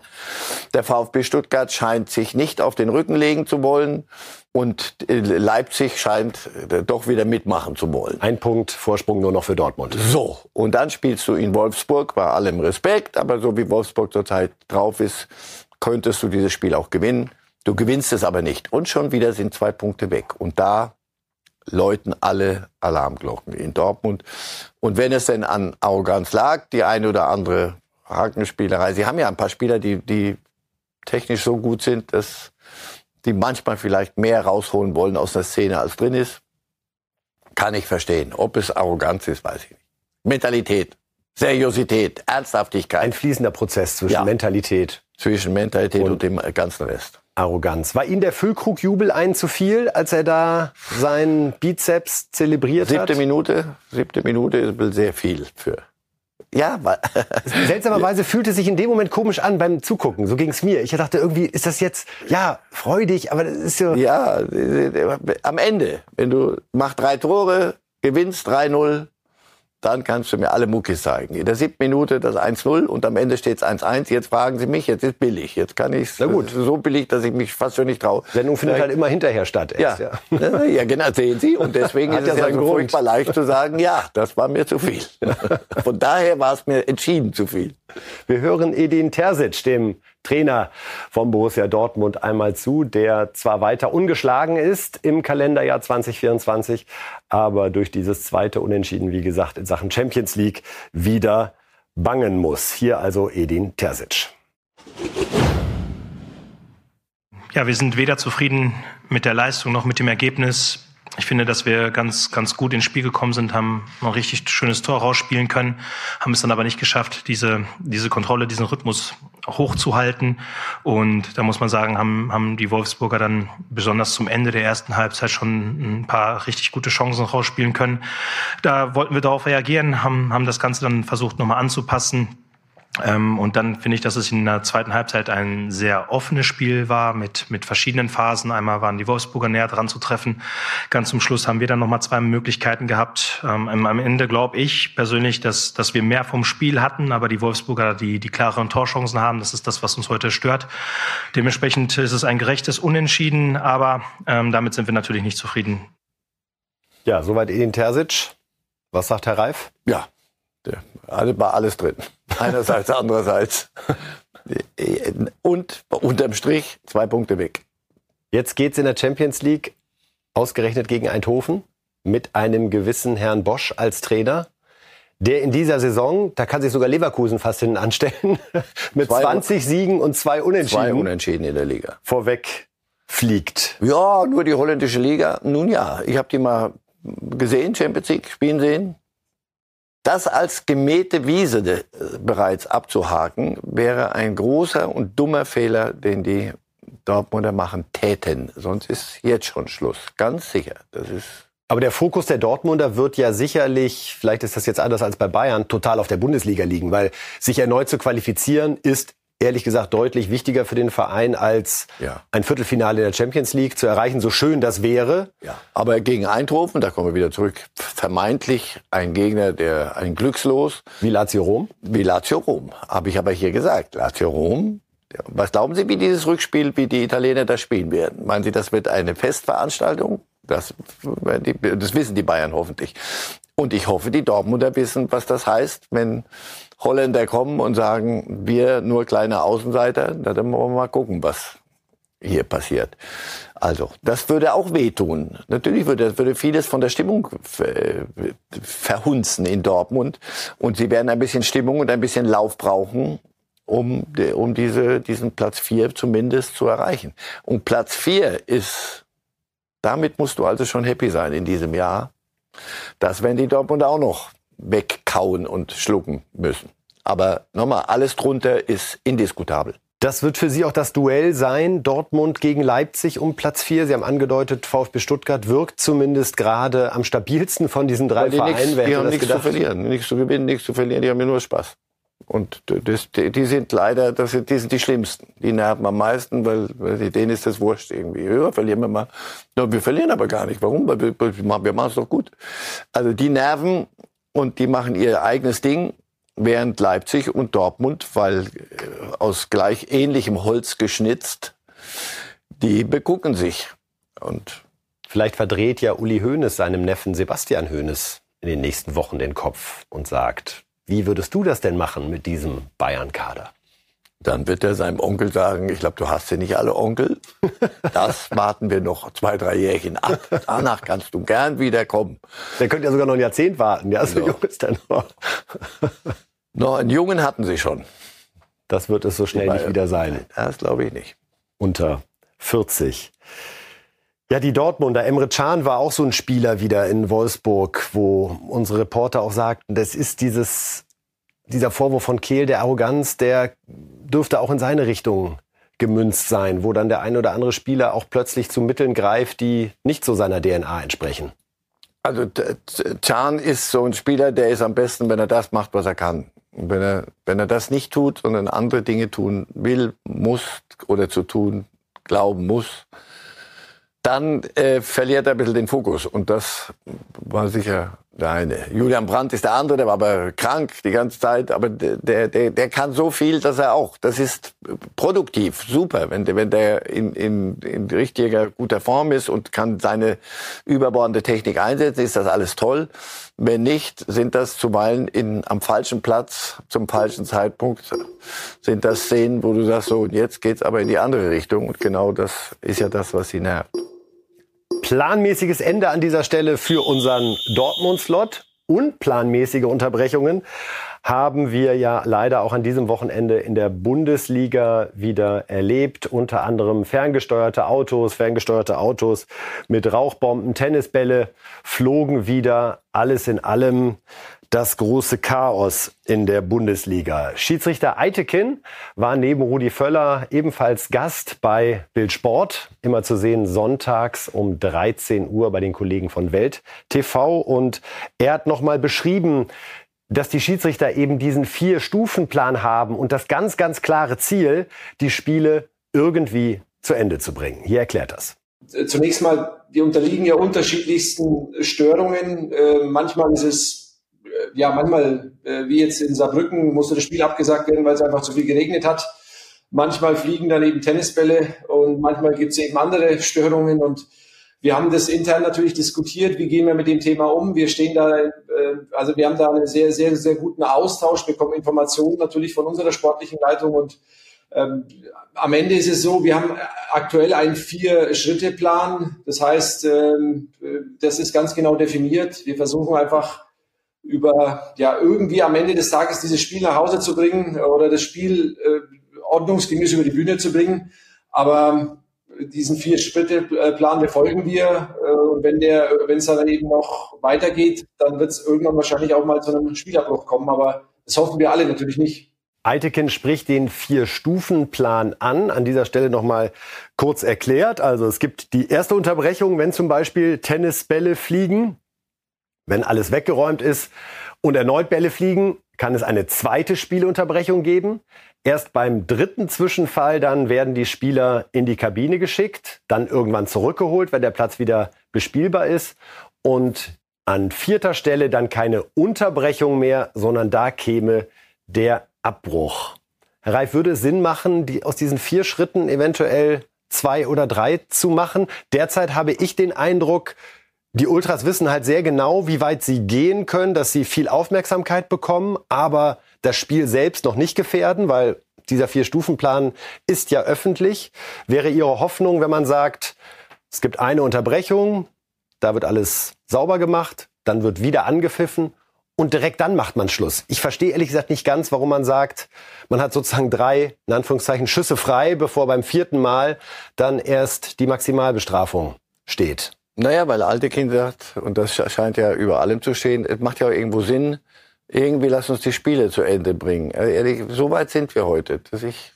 Der VfB Stuttgart scheint sich nicht auf den Rücken legen zu wollen. Und äh, Leipzig scheint äh, doch wieder mitmachen zu wollen. Ein Punkt Vorsprung nur noch für Dortmund. So, und dann spielst du in Wolfsburg, bei allem Respekt, aber so wie Wolfsburg zurzeit drauf ist, könntest du dieses Spiel auch gewinnen. Du gewinnst es aber nicht. Und schon wieder sind zwei Punkte weg. Und da läuten alle Alarmglocken in Dortmund. Und wenn es denn an Arroganz lag, die eine oder andere Hakenspielerei, sie haben ja ein paar Spieler, die, die technisch so gut sind, dass die manchmal vielleicht mehr rausholen wollen aus der Szene, als drin ist. Kann ich verstehen. Ob es Arroganz ist, weiß ich nicht. Mentalität, Seriosität, Ernsthaftigkeit. Ein fließender Prozess zwischen ja. Mentalität. Zwischen Mentalität und, und dem ganzen Rest. Arroganz. War Ihnen der Füllkrugjubel ein zu viel, als er da seinen Bizeps zelebriert siebte hat? Siebte Minute, siebte Minute ist sehr viel für ja, weil seltsamerweise fühlte sich in dem Moment komisch an beim Zugucken. So ging es mir. Ich dachte irgendwie, ist das jetzt ja freudig, aber das ist so. Ja, am Ende, wenn du machst drei Tore, gewinnst 3-0, dann kannst du mir alle Muckis zeigen. In der siebten Minute das 1-0 und am Ende steht es 1-1. Jetzt fragen Sie mich, jetzt ist billig. Jetzt kann ich Na gut. so billig, dass ich mich fast schon nicht traue. Sendung findet Vielleicht. halt immer hinterher statt. Erst, ja. ja. ja, genau, sehen Sie. Und deswegen ist es ja so furchtbar leicht zu sagen, ja, das war mir zu viel. Von daher war es mir entschieden zu viel. Wir hören Edin Terzic, dem Trainer von Borussia Dortmund einmal zu, der zwar weiter ungeschlagen ist im Kalenderjahr 2024, aber durch dieses zweite Unentschieden, wie gesagt, in Sachen Champions League wieder bangen muss. Hier also Edin Terzic. Ja, wir sind weder zufrieden mit der Leistung noch mit dem Ergebnis. Ich finde, dass wir ganz, ganz gut ins Spiel gekommen sind, haben ein richtig schönes Tor rausspielen können, haben es dann aber nicht geschafft, diese, diese Kontrolle, diesen Rhythmus hochzuhalten. Und da muss man sagen, haben, haben die Wolfsburger dann besonders zum Ende der ersten Halbzeit schon ein paar richtig gute Chancen rausspielen können. Da wollten wir darauf reagieren, haben, haben das Ganze dann versucht nochmal anzupassen und dann finde ich, dass es in der zweiten Halbzeit ein sehr offenes Spiel war mit, mit verschiedenen Phasen. Einmal waren die Wolfsburger näher dran zu treffen. Ganz zum Schluss haben wir dann nochmal zwei Möglichkeiten gehabt. Ähm, am Ende glaube ich persönlich, dass, dass wir mehr vom Spiel hatten, aber die Wolfsburger die, die klareren Torchancen haben. Das ist das, was uns heute stört. Dementsprechend ist es ein gerechtes Unentschieden, aber ähm, damit sind wir natürlich nicht zufrieden. Ja, soweit Edin Terzic. Was sagt Herr Reif? Ja, war alles drin. Einerseits, andererseits. Und unterm Strich zwei Punkte weg. Jetzt geht's in der Champions League ausgerechnet gegen Eindhoven mit einem gewissen Herrn Bosch als Trainer, der in dieser Saison, da kann sich sogar Leverkusen fast hinten anstellen, mit zwei, 20 Siegen und zwei Unentschieden. Zwei Unentschieden in der Liga. Vorweg fliegt. Ja, nur die holländische Liga. Nun ja, ich habe die mal gesehen, Champions League spielen sehen. Das als gemähte Wiese äh, bereits abzuhaken, wäre ein großer und dummer Fehler, den die Dortmunder machen täten. Sonst ist jetzt schon Schluss. Ganz sicher. Das ist aber der Fokus der Dortmunder wird ja sicherlich, vielleicht ist das jetzt anders als bei Bayern, total auf der Bundesliga liegen, weil sich erneut zu qualifizieren ist ehrlich gesagt deutlich wichtiger für den Verein als ja. ein Viertelfinale in der Champions League zu erreichen, so schön das wäre. Ja. Aber gegen Eindhoven, da kommen wir wieder zurück, vermeintlich ein Gegner, der ein Glückslos. Wie Lazio Rom? Wie Lazio Rom, habe ich aber hier gesagt. Lazio Rom. Was glauben Sie, wie dieses Rückspiel, wie die Italiener das spielen werden? Meinen Sie, das wird eine Festveranstaltung? Das, das wissen die Bayern hoffentlich. Und ich hoffe, die Dortmunder wissen, was das heißt, wenn Holländer kommen und sagen, wir nur kleine Außenseiter, dann wollen wir mal gucken, was hier passiert. Also, das würde auch wehtun. Natürlich würde, würde vieles von der Stimmung verhunzen in Dortmund. Und sie werden ein bisschen Stimmung und ein bisschen Lauf brauchen, um, um diese, diesen Platz vier zumindest zu erreichen. Und Platz vier ist, damit musst du also schon happy sein in diesem Jahr. Das werden die Dortmund auch noch wegkauen und schlucken müssen. Aber nochmal, alles drunter ist indiskutabel. Das wird für Sie auch das Duell sein, Dortmund gegen Leipzig um Platz 4. Sie haben angedeutet, VfB Stuttgart wirkt zumindest gerade am stabilsten von diesen drei Vereinen. Nix, die haben nichts gedacht? zu verlieren, nichts zu gewinnen, nichts zu verlieren, die haben ja nur Spaß. Und das, die sind leider, das sind, die sind die Schlimmsten. Die nerven am meisten, weil, weil denen ist das wurscht irgendwie. Ja, verlieren wir mal. Ja, wir verlieren aber gar nicht. Warum? Weil wir, wir machen es doch gut. Also die nerven und die machen ihr eigenes Ding, während Leipzig und Dortmund, weil äh, aus gleich ähnlichem Holz geschnitzt, die begucken sich. Und vielleicht verdreht ja Uli Hoeneß seinem Neffen Sebastian Hoeneß in den nächsten Wochen den Kopf und sagt, wie würdest du das denn machen mit diesem Bayern-Kader? Dann wird er seinem Onkel sagen, ich glaube, du hast ja nicht alle Onkel. Das warten wir noch zwei, drei Jährchen ab. Danach kannst du gern wiederkommen. Der könnte ja sogar noch ein Jahrzehnt warten. Ja, so genau. jung ist er noch. Noch einen Jungen hatten sie schon. Das wird es so schnell nicht wieder sein. Das glaube ich nicht. Unter 40. Ja, die Dortmunder. Emre Can war auch so ein Spieler wieder in Wolfsburg, wo unsere Reporter auch sagten, das ist dieses, dieser Vorwurf von Kehl der Arroganz, der dürfte auch in seine Richtung gemünzt sein, wo dann der ein oder andere Spieler auch plötzlich zu Mitteln greift, die nicht so seiner DNA entsprechen. Also Can ist so ein Spieler, der ist am besten, wenn er das macht, was er kann. Wenn er, wenn er das nicht tut, sondern andere Dinge tun will, muss oder zu tun glauben muss, dann äh, verliert er ein bisschen den Fokus. Und das war sicher der eine. Julian Brandt ist der andere, der war aber krank die ganze Zeit. Aber der, der, der kann so viel, dass er auch, das ist produktiv, super. Wenn der, wenn der in, in, in richtiger, guter Form ist und kann seine überbordende Technik einsetzen, ist das alles toll. Wenn nicht, sind das zuweilen in, am falschen Platz, zum falschen Zeitpunkt, sind das Szenen, wo du sagst, so, jetzt geht's aber in die andere Richtung. Und genau das ist ja das, was sie nervt planmäßiges Ende an dieser Stelle für unseren Dortmund-Slot. unplanmäßige Unterbrechungen haben wir ja leider auch an diesem Wochenende in der Bundesliga wieder erlebt. Unter anderem ferngesteuerte Autos, ferngesteuerte Autos mit Rauchbomben, Tennisbälle flogen wieder. Alles in allem das große Chaos in der Bundesliga. Schiedsrichter Eitekin war neben Rudi Völler ebenfalls Gast bei Bild Sport, immer zu sehen sonntags um 13 Uhr bei den Kollegen von Welt TV und er hat nochmal beschrieben, dass die Schiedsrichter eben diesen Vier-Stufen-Plan haben und das ganz, ganz klare Ziel, die Spiele irgendwie zu Ende zu bringen. Hier erklärt das. Zunächst mal, die unterliegen ja unterschiedlichsten Störungen. Äh, manchmal ist es, ja, manchmal, äh, wie jetzt in Saarbrücken, musste das Spiel abgesagt werden, weil es einfach zu viel geregnet hat. Manchmal fliegen dann eben Tennisbälle und manchmal gibt es eben andere Störungen und wir haben das intern natürlich diskutiert, wie gehen wir mit dem Thema um. Wir stehen da, äh, also wir haben da einen sehr, sehr, sehr guten Austausch, bekommen Informationen natürlich von unserer sportlichen Leitung und ähm, am Ende ist es so, wir haben aktuell einen Vier-Schritte-Plan. Das heißt, ähm, das ist ganz genau definiert. Wir versuchen einfach über, ja, irgendwie am Ende des Tages dieses Spiel nach Hause zu bringen oder das Spiel äh, ordnungsgemäß über die Bühne zu bringen. Aber diesen vier Schritte Plan befolgen wir. Äh, und wenn der, wenn es dann eben noch weitergeht, dann wird es irgendwann wahrscheinlich auch mal zu einem Spielabbruch kommen. Aber das hoffen wir alle natürlich nicht. Eitekin spricht den Vier-Stufen-Plan an. An dieser Stelle nochmal kurz erklärt. Also es gibt die erste Unterbrechung, wenn zum Beispiel Tennisbälle fliegen, wenn alles weggeräumt ist und erneut Bälle fliegen, kann es eine zweite Spielunterbrechung geben. Erst beim dritten Zwischenfall dann werden die Spieler in die Kabine geschickt, dann irgendwann zurückgeholt, wenn der Platz wieder bespielbar ist. Und an vierter Stelle dann keine Unterbrechung mehr, sondern da käme der Abbruch. Herr Reif, würde es Sinn machen, die, aus diesen vier Schritten eventuell zwei oder drei zu machen? Derzeit habe ich den Eindruck, die Ultras wissen halt sehr genau, wie weit sie gehen können, dass sie viel Aufmerksamkeit bekommen, aber das Spiel selbst noch nicht gefährden, weil dieser Vier-Stufen-Plan ist ja öffentlich. Wäre Ihre Hoffnung, wenn man sagt, es gibt eine Unterbrechung, da wird alles sauber gemacht, dann wird wieder angepfiffen und direkt dann macht man Schluss. Ich verstehe ehrlich gesagt nicht ganz, warum man sagt, man hat sozusagen drei, in Anführungszeichen, Schüsse frei, bevor beim vierten Mal dann erst die Maximalbestrafung steht. Naja, weil alte Kinder, und das scheint ja über allem zu stehen, es macht ja auch irgendwo Sinn, irgendwie lass uns die Spiele zu Ende bringen. Also ehrlich, so weit sind wir heute, dass ich,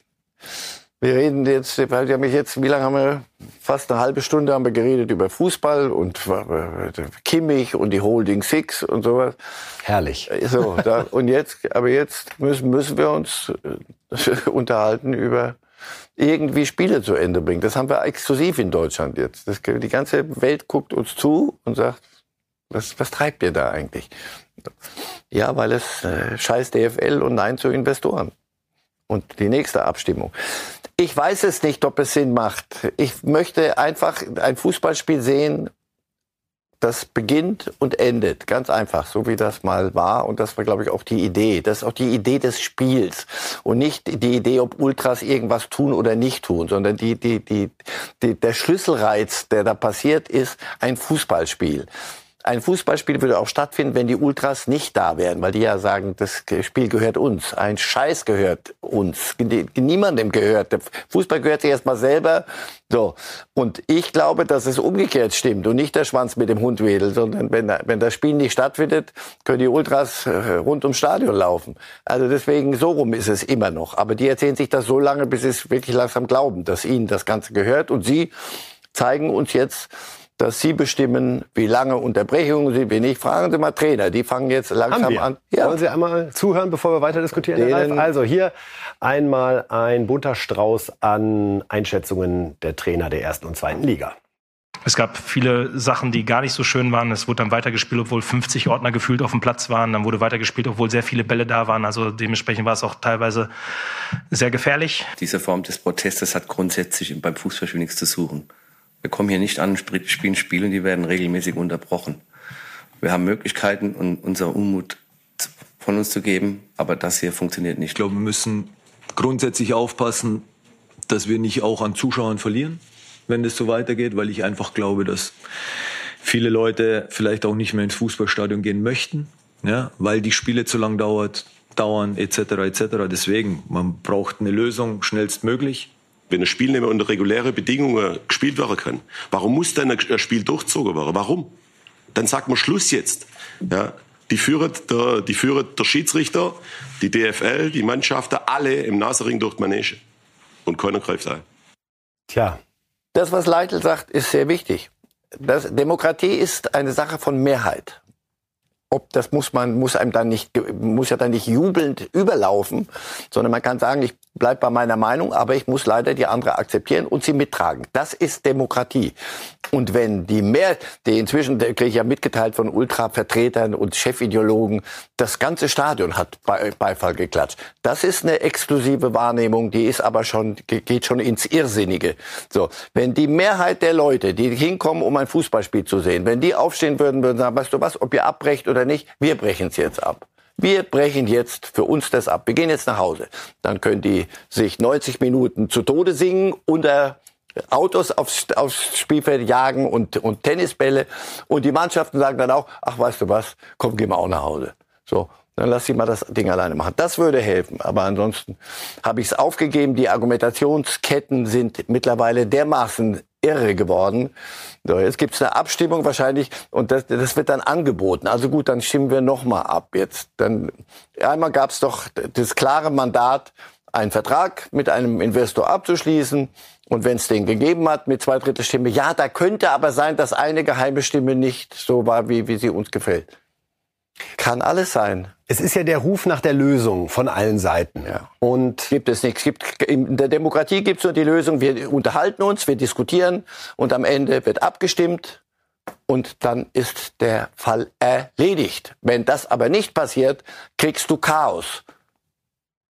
wir reden jetzt, weil ja mich jetzt, wie lange haben wir, fast eine halbe Stunde haben wir geredet über Fußball und äh, Kimmich und die Holding Six und sowas. Herrlich. So, da, und jetzt, aber jetzt müssen, müssen wir uns äh, unterhalten über irgendwie Spiele zu Ende bringen. Das haben wir exklusiv in Deutschland jetzt. Das, die ganze Welt guckt uns zu und sagt, was, was treibt ihr da eigentlich? Ja, weil es äh, scheiß DFL und Nein zu Investoren. Und die nächste Abstimmung. Ich weiß es nicht, ob es Sinn macht. Ich möchte einfach ein Fußballspiel sehen, das beginnt und endet. Ganz einfach, so wie das mal war. Und das war, glaube ich, auch die Idee. Das ist auch die Idee des Spiels. Und nicht die Idee, ob Ultras irgendwas tun oder nicht tun, sondern die, die, die, die, der Schlüsselreiz, der da passiert, ist ein Fußballspiel ein Fußballspiel würde auch stattfinden, wenn die Ultras nicht da wären, weil die ja sagen, das Spiel gehört uns. Ein Scheiß gehört uns. Niemandem gehört. Der Fußball gehört sich erstmal selber. So. Und ich glaube, dass es umgekehrt stimmt und nicht der Schwanz mit dem Hund wedelt, sondern wenn, wenn das Spiel nicht stattfindet, können die Ultras äh, rund ums Stadion laufen. Also deswegen, so rum ist es immer noch. Aber die erzählen sich das so lange, bis sie es wirklich langsam glauben, dass ihnen das Ganze gehört. Und sie zeigen uns jetzt, dass Sie bestimmen, wie lange Unterbrechungen sind, wie nicht. Fragen Sie mal Trainer, die fangen jetzt langsam an. Ja. Wollen Sie einmal zuhören, bevor wir weiter diskutieren? Also hier einmal ein bunter Strauß an Einschätzungen der Trainer der ersten und zweiten Liga. Es gab viele Sachen, die gar nicht so schön waren. Es wurde dann weitergespielt, obwohl 50 Ordner gefühlt auf dem Platz waren. Dann wurde weitergespielt, obwohl sehr viele Bälle da waren. Also dementsprechend war es auch teilweise sehr gefährlich. Diese Form des Protestes hat grundsätzlich beim Fußballspiel nichts zu suchen. Wir kommen hier nicht an, spielen Spiele und die werden regelmäßig unterbrochen. Wir haben Möglichkeiten, um unser Unmut von uns zu geben, aber das hier funktioniert nicht. Ich glaube, wir müssen grundsätzlich aufpassen, dass wir nicht auch an Zuschauern verlieren, wenn das so weitergeht, weil ich einfach glaube, dass viele Leute vielleicht auch nicht mehr ins Fußballstadion gehen möchten, ja, weil die Spiele zu lang dauert, dauern etc. etc. Deswegen, man braucht eine Lösung schnellstmöglich. Wenn ein Spiel nicht mehr unter reguläre Bedingungen gespielt werden kann, warum muss dann ein Spiel durchgezogen werden? Warum? Dann sagt man Schluss jetzt. Ja, die führt der, die führt der Schiedsrichter, die DFL, die Mannschaften, alle im Nasering durch die Manege. Und keiner greift ein. Tja. Das, was Leitl sagt, ist sehr wichtig. Das, Demokratie ist eine Sache von Mehrheit ob das muss man muss einem dann nicht muss ja dann nicht jubelnd überlaufen, sondern man kann sagen, ich bleib bei meiner Meinung, aber ich muss leider die andere akzeptieren und sie mittragen. Das ist Demokratie. Und wenn die mehr, die inzwischen kriege ich ja mitgeteilt von Ultravertretern und Chefideologen, das ganze Stadion hat Beifall geklatscht. Das ist eine exklusive Wahrnehmung, die ist aber schon geht schon ins Irrsinnige. So, wenn die Mehrheit der Leute, die hinkommen, um ein Fußballspiel zu sehen, wenn die aufstehen würden, würden sagen, weißt du was, ob ihr abbrecht oder nicht, wir brechen es jetzt ab. Wir brechen jetzt für uns das ab. Wir gehen jetzt nach Hause. Dann können die sich 90 Minuten zu Tode singen unter Autos aufs, aufs Spielfeld jagen und, und Tennisbälle. Und die Mannschaften sagen dann auch, ach, weißt du was, komm, geh mal auch nach Hause. So. Dann lass sie mal das Ding alleine machen. Das würde helfen. Aber ansonsten habe ich es aufgegeben. Die Argumentationsketten sind mittlerweile dermaßen irre geworden. So, jetzt gibt's eine Abstimmung wahrscheinlich und das, das wird dann angeboten. Also gut, dann stimmen wir noch mal ab jetzt. Dann einmal gab's doch das klare Mandat, einen Vertrag mit einem Investor abzuschließen. Und wenn es den gegeben hat mit zwei Drittel Stimme, ja, da könnte aber sein, dass eine geheime Stimme nicht so war, wie, wie sie uns gefällt. Kann alles sein. Es ist ja der Ruf nach der Lösung von allen Seiten. Ja. Und gibt es nichts. Gibt, in der Demokratie gibt es nur die Lösung. Wir unterhalten uns, wir diskutieren und am Ende wird abgestimmt und dann ist der Fall erledigt. Wenn das aber nicht passiert, kriegst du Chaos.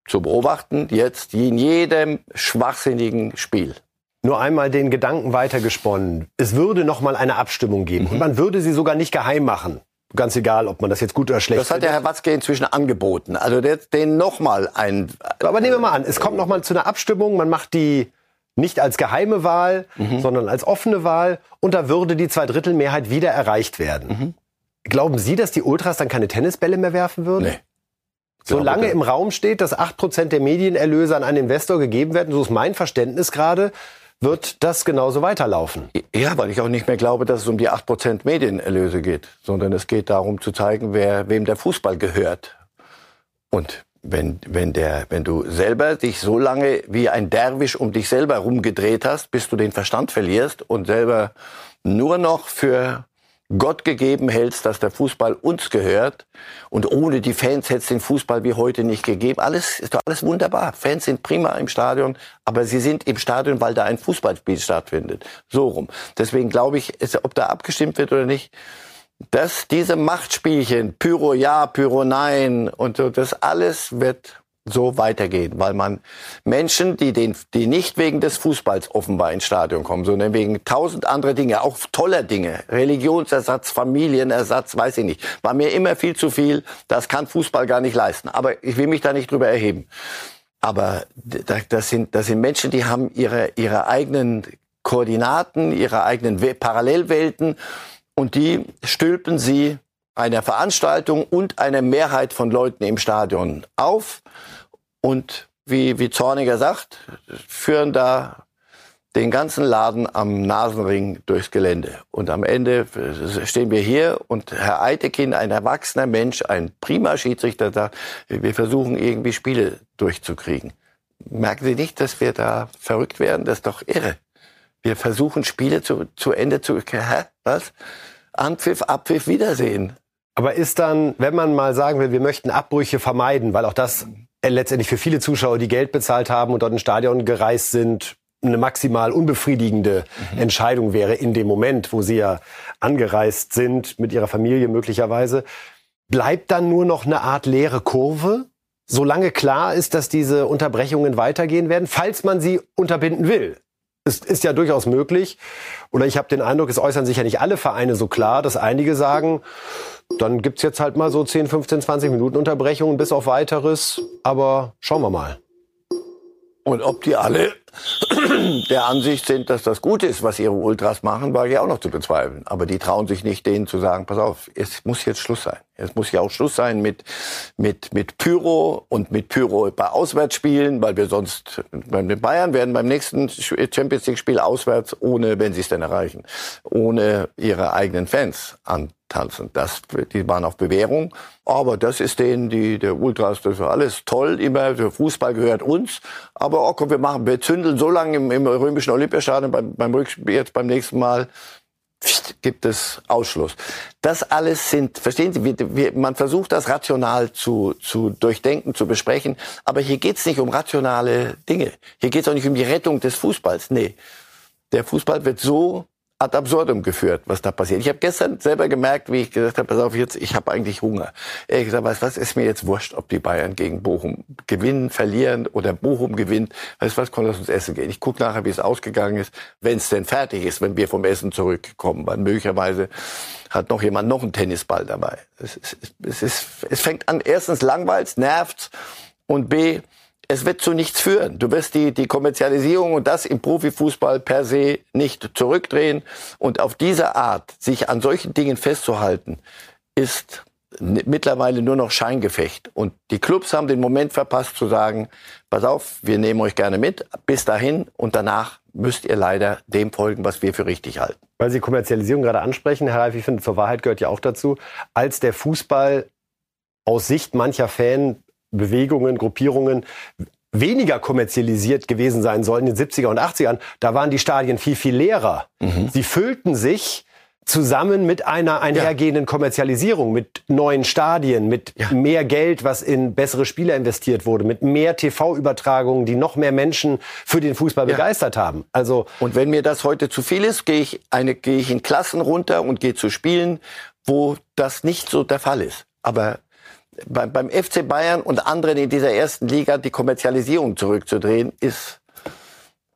Zu beobachten jetzt in jedem schwachsinnigen Spiel nur einmal den Gedanken weitergesponnen. Es würde noch mal eine Abstimmung geben mhm. und man würde sie sogar nicht geheim machen. Ganz egal, ob man das jetzt gut oder schlecht Das hat der Herr Watzke inzwischen angeboten. Also der, den nochmal ein. Aber nehmen wir mal an, es kommt nochmal zu einer Abstimmung. Man macht die nicht als geheime Wahl, mhm. sondern als offene Wahl. Und da würde die Zweidrittelmehrheit wieder erreicht werden. Mhm. Glauben Sie, dass die Ultras dann keine Tennisbälle mehr werfen würden? Nee. Solange im Raum steht, dass 8% der Medienerlöse an einen Investor gegeben werden, so ist mein Verständnis gerade, wird das genauso weiterlaufen. Ja, weil ich auch nicht mehr glaube, dass es um die 8% Medienerlöse geht, sondern es geht darum zu zeigen, wer, wem der Fußball gehört. Und wenn, wenn, der, wenn du selber dich so lange wie ein Derwisch um dich selber rumgedreht hast, bis du den Verstand verlierst und selber nur noch für Gott gegeben hältst, dass der Fußball uns gehört. Und ohne die Fans hätte es den Fußball wie heute nicht gegeben. Alles ist doch alles wunderbar. Fans sind prima im Stadion, aber sie sind im Stadion, weil da ein Fußballspiel stattfindet. So rum. Deswegen glaube ich, ob da abgestimmt wird oder nicht, dass diese Machtspielchen, Pyro ja, Pyro nein und so, das alles wird so weitergehen, weil man Menschen, die den, die nicht wegen des Fußballs offenbar ins Stadion kommen, sondern wegen tausend andere Dinge, auch toller Dinge, Religionsersatz, Familienersatz, weiß ich nicht, war mir immer viel zu viel. Das kann Fußball gar nicht leisten. Aber ich will mich da nicht drüber erheben. Aber das sind, das sind Menschen, die haben ihre, ihre eigenen Koordinaten, ihre eigenen Parallelwelten und die stülpen sie einer Veranstaltung und einer Mehrheit von Leuten im Stadion auf und wie, wie Zorniger sagt, führen da den ganzen Laden am Nasenring durchs Gelände. Und am Ende stehen wir hier und Herr Eitekin, ein erwachsener Mensch, ein prima Schiedsrichter, sagt, wir versuchen irgendwie Spiele durchzukriegen. Merken Sie nicht, dass wir da verrückt werden? Das ist doch irre. Wir versuchen Spiele zu, zu Ende zu... Hä? Was? Anpfiff, Abpfiff, Wiedersehen. Aber ist dann, wenn man mal sagen will, wir möchten Abbrüche vermeiden, weil auch das äh, letztendlich für viele Zuschauer, die Geld bezahlt haben und dort ins Stadion gereist sind, eine maximal unbefriedigende mhm. Entscheidung wäre in dem Moment, wo sie ja angereist sind mit ihrer Familie möglicherweise, bleibt dann nur noch eine Art leere Kurve, solange klar ist, dass diese Unterbrechungen weitergehen werden, falls man sie unterbinden will. Es ist ja durchaus möglich, oder ich habe den Eindruck, es äußern sich ja nicht alle Vereine so klar, dass einige sagen, dann gibt's jetzt halt mal so 10, 15, 20 Minuten Unterbrechungen bis auf weiteres. Aber schauen wir mal. Und ob die alle der Ansicht sind, dass das gut ist, was ihre Ultras machen, war ja auch noch zu bezweifeln. Aber die trauen sich nicht, denen zu sagen, pass auf, es muss jetzt Schluss sein. Es muss ja auch Schluss sein mit, mit, mit Pyro und mit Pyro bei Auswärtsspielen, weil wir sonst beim den Bayern werden beim nächsten Champions League Spiel auswärts ohne, wenn sie es denn erreichen, ohne ihre eigenen Fans antanzen. Das, die waren auf Bewährung. Aber das ist denen, die, der Ultras, das ist alles toll immer. Der Fußball gehört uns. Aber oh, komm, wir machen, wir zündeln so lange im, im römischen Olympiastadion beim, beim Rückspiel, jetzt beim nächsten Mal gibt es Ausschluss. Das alles sind, verstehen Sie, wir, wir, man versucht das rational zu, zu durchdenken, zu besprechen, aber hier geht es nicht um rationale Dinge. Hier geht es auch nicht um die Rettung des Fußballs. Nee, der Fußball wird so ad absurdum geführt, was da passiert. Ich habe gestern selber gemerkt, wie ich gesagt habe, pass auf, jetzt, ich habe eigentlich Hunger. Ich gesagt, was, was ist mir jetzt wurscht, ob die Bayern gegen Bochum gewinnen, verlieren oder Bochum gewinnt. Weißt was, kann das uns Essen gehen. Ich gucke nachher, wie es ausgegangen ist, wenn es denn fertig ist, wenn wir vom Essen zurückkommen. Weil möglicherweise hat noch jemand noch einen Tennisball dabei. Es, es, es, ist, es fängt an, erstens langweilt, nervt und b, es wird zu nichts führen. Du wirst die, die Kommerzialisierung und das im Profifußball per se nicht zurückdrehen. Und auf diese Art, sich an solchen Dingen festzuhalten, ist mittlerweile nur noch Scheingefecht. Und die Clubs haben den Moment verpasst zu sagen, pass auf, wir nehmen euch gerne mit, bis dahin und danach müsst ihr leider dem folgen, was wir für richtig halten. Weil Sie Kommerzialisierung gerade ansprechen, Herr Reif, ich finde, zur Wahrheit gehört ja auch dazu, als der Fußball aus Sicht mancher Fan Bewegungen, Gruppierungen weniger kommerzialisiert gewesen sein sollen in den 70er und 80ern, da waren die Stadien viel, viel leerer. Mhm. Sie füllten sich zusammen mit einer einhergehenden Kommerzialisierung, mit neuen Stadien, mit ja. mehr Geld, was in bessere Spieler investiert wurde, mit mehr TV-Übertragungen, die noch mehr Menschen für den Fußball ja. begeistert haben. Also und wenn mir das heute zu viel ist, gehe ich eine gehe ich in Klassen runter und gehe zu Spielen, wo das nicht so der Fall ist. Aber beim FC Bayern und anderen in dieser ersten Liga die Kommerzialisierung zurückzudrehen, ist,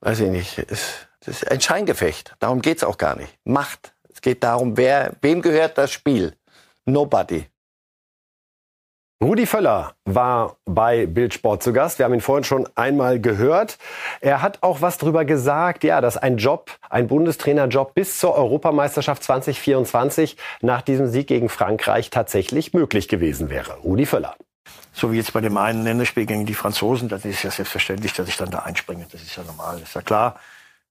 weiß ich nicht, ist, das ist ein Scheingefecht. Darum geht's auch gar nicht. Macht. Es geht darum, wer, wem gehört das Spiel? Nobody. Rudi Völler war bei Bildsport zu Gast. Wir haben ihn vorhin schon einmal gehört. Er hat auch was darüber gesagt, ja, dass ein Job, ein Bundestrainerjob bis zur Europameisterschaft 2024 nach diesem Sieg gegen Frankreich tatsächlich möglich gewesen wäre. Rudi Völler. So wie jetzt bei dem einen Länderspiel gegen die Franzosen, das ist ja selbstverständlich, dass ich dann da einspringe. Das ist ja normal, das ist ja klar.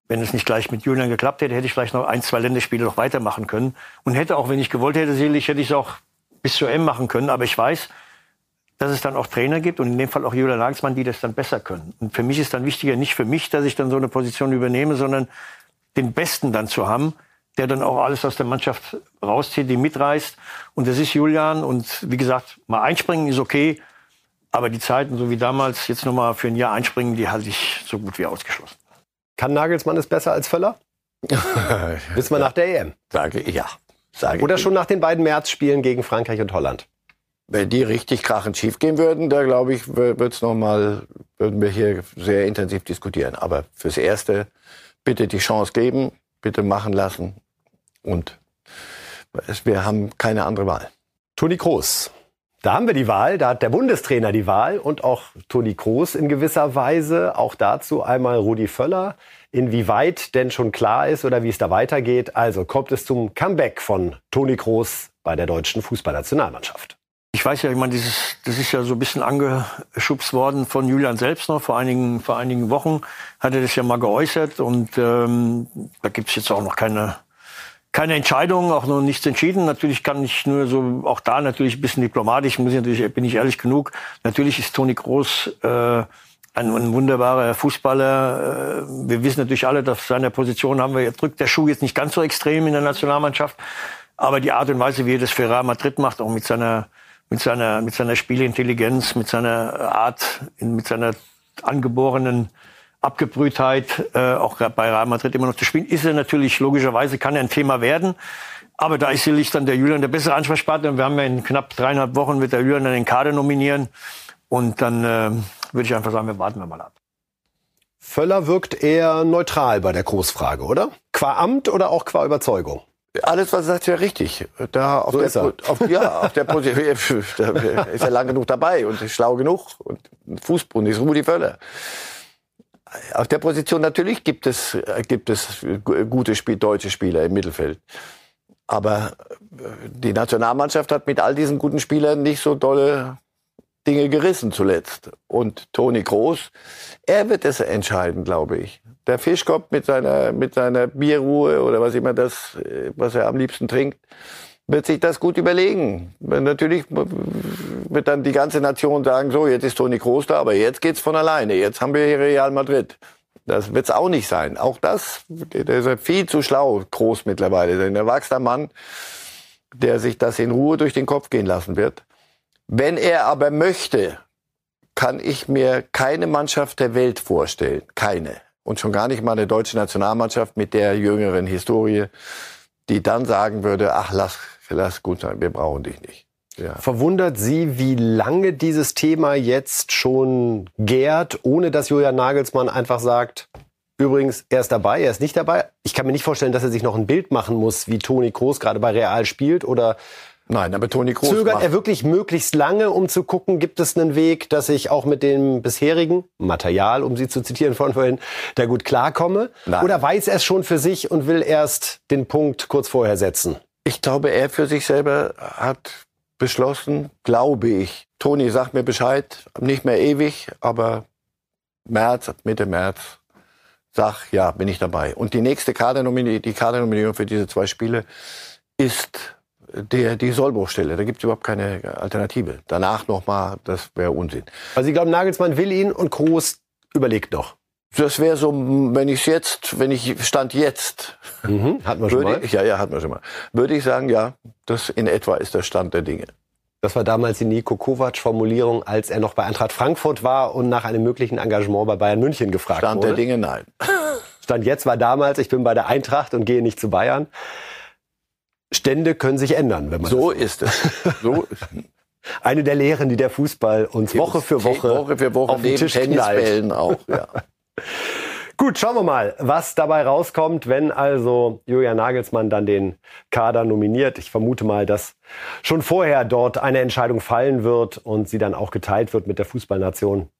Wenn es nicht gleich mit Julian geklappt hätte, hätte ich vielleicht noch ein, zwei Länderspiele noch weitermachen können. Und hätte auch, wenn ich gewollt hätte, sicherlich hätte ich es auch bis zur M machen können. Aber ich weiß, dass es dann auch Trainer gibt und in dem Fall auch Julian Nagelsmann, die das dann besser können. Und für mich ist dann wichtiger, nicht für mich, dass ich dann so eine Position übernehme, sondern den Besten dann zu haben, der dann auch alles aus der Mannschaft rauszieht, die mitreißt. Und das ist Julian. Und wie gesagt, mal einspringen ist okay. Aber die Zeiten, so wie damals, jetzt nochmal für ein Jahr einspringen, die halte ich so gut wie ausgeschlossen. Kann Nagelsmann es besser als Völler? Wissen wir nach der EM. Sage ich ja. Sage Oder schon nach den beiden Märzspielen gegen Frankreich und Holland. Wenn die richtig krachend schief gehen würden, da glaube ich, wird's noch mal, würden wir hier sehr intensiv diskutieren. Aber fürs Erste bitte die Chance geben, bitte machen lassen und wir haben keine andere Wahl. Toni Kroos. Da haben wir die Wahl, da hat der Bundestrainer die Wahl und auch Toni Kroos in gewisser Weise. Auch dazu einmal Rudi Völler. Inwieweit denn schon klar ist oder wie es da weitergeht. Also kommt es zum Comeback von Toni Kroos bei der deutschen Fußballnationalmannschaft. Ich weiß ja, ich meine, dieses, das ist ja so ein bisschen angeschubst worden von Julian selbst noch. Vor einigen, vor einigen Wochen hat er das ja mal geäußert und ähm, da gibt es jetzt auch noch keine, keine Entscheidung, auch noch nichts entschieden. Natürlich kann ich nur so, auch da natürlich ein bisschen diplomatisch, muss ich natürlich, bin ich ehrlich genug. Natürlich ist Toni Groß äh, ein, ein wunderbarer Fußballer. Äh, wir wissen natürlich alle, dass seiner Position haben wir, drückt der Schuh jetzt nicht ganz so extrem in der Nationalmannschaft. Aber die Art und Weise, wie er das für Real Madrid macht, auch mit seiner mit seiner, mit seiner Spielintelligenz, mit seiner Art, mit seiner angeborenen Abgebrühtheit, äh, auch bei Real Madrid immer noch zu spielen, ist er natürlich logischerweise, kann er ein Thema werden. Aber da ist sicherlich dann der Julian der bessere Ansprechpartner. Und wir haben ja in knapp dreieinhalb Wochen mit der Julian dann den Kader nominieren. Und dann äh, würde ich einfach sagen, wir warten wir mal ab. Völler wirkt eher neutral bei der Großfrage, oder? Qua Amt oder auch qua Überzeugung? Alles, was er sagt, ist ja richtig. Da auf so der, ist er. Auf, ja, auf der Position ist er lang genug dabei und ist schlau genug und Fußboden ist Rudi Völler. Auf der Position natürlich gibt es, gibt es gute Spiel, deutsche Spieler im Mittelfeld. Aber äh, die Nationalmannschaft hat mit all diesen guten Spielern nicht so dolle Dinge gerissen zuletzt. Und Toni Groß, er wird es entscheiden, glaube ich. Der Fischkopf mit seiner, mit seiner Bierruhe oder was immer das, was er am liebsten trinkt, wird sich das gut überlegen. Natürlich wird dann die ganze Nation sagen, so, jetzt ist Toni Kroos da, aber jetzt geht's von alleine. Jetzt haben wir hier Real Madrid. Das wird's auch nicht sein. Auch das, der ist viel zu schlau, Groß mittlerweile. Ein erwachsener Mann, der sich das in Ruhe durch den Kopf gehen lassen wird. Wenn er aber möchte, kann ich mir keine Mannschaft der Welt vorstellen. Keine. Und schon gar nicht mal eine deutsche Nationalmannschaft mit der jüngeren Historie, die dann sagen würde, ach, lass lass gut sein, wir brauchen dich nicht. Ja. Verwundert Sie, wie lange dieses Thema jetzt schon gärt, ohne dass Julian Nagelsmann einfach sagt, übrigens, er ist dabei, er ist nicht dabei. Ich kann mir nicht vorstellen, dass er sich noch ein Bild machen muss, wie Toni Kroos gerade bei Real spielt oder Nein, aber Toni Kroos zögert macht. er wirklich möglichst lange, um zu gucken, gibt es einen Weg, dass ich auch mit dem bisherigen Material, um Sie zu zitieren von vorhin, da gut klarkomme? Nein. Oder weiß er es schon für sich und will erst den Punkt kurz vorher setzen? Ich glaube, er für sich selber hat beschlossen, glaube ich. Toni sagt mir Bescheid, nicht mehr ewig, aber März, Mitte März, sag, ja, bin ich dabei. Und die nächste Kadernominierung, die Kadernominierung für diese zwei Spiele ist der, die Sollbruchstelle. Da gibt es überhaupt keine Alternative. Danach nochmal, das wäre Unsinn. Also Sie glauben, Nagelsmann will ihn und Groß überlegt noch. Das wäre so, wenn ich jetzt, wenn ich stand jetzt, mhm, hatten wir schon mal. Ich, ja, ja, hatten wir schon mal. Würde ich sagen, ja, das in etwa ist der Stand der Dinge. Das war damals die Nico Kovac-Formulierung, als er noch bei Eintracht Frankfurt war und nach einem möglichen Engagement bei Bayern München gefragt Stand wurde. Stand der Dinge, nein. Stand jetzt war damals, ich bin bei der Eintracht und gehe nicht zu Bayern. Stände können sich ändern, wenn man so ist es. So Eine der Lehren, die der Fußball uns Woche für Woche, Woche, für Woche auf den Tisch Tennisbällen auch. Ja. Gut, schauen wir mal, was dabei rauskommt, wenn also Julian Nagelsmann dann den Kader nominiert. Ich vermute mal, dass schon vorher dort eine Entscheidung fallen wird und sie dann auch geteilt wird mit der Fußballnation,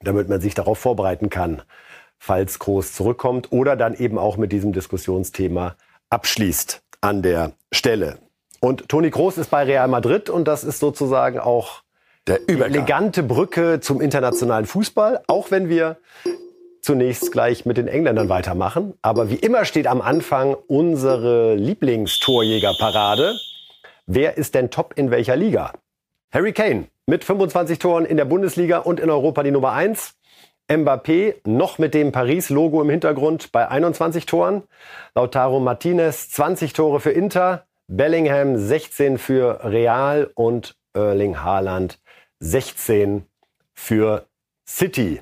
damit man sich darauf vorbereiten kann, falls Groß zurückkommt oder dann eben auch mit diesem Diskussionsthema abschließt an der Stelle. Und Toni Groß ist bei Real Madrid und das ist sozusagen auch der die elegante Brücke zum internationalen Fußball, auch wenn wir zunächst gleich mit den Engländern weitermachen. Aber wie immer steht am Anfang unsere Lieblingstorjägerparade. Wer ist denn top in welcher Liga? Harry Kane mit 25 Toren in der Bundesliga und in Europa die Nummer 1. Mbappé noch mit dem Paris-Logo im Hintergrund bei 21 Toren. Lautaro Martinez 20 Tore für Inter. Bellingham 16 für Real und Erling Haaland 16 für City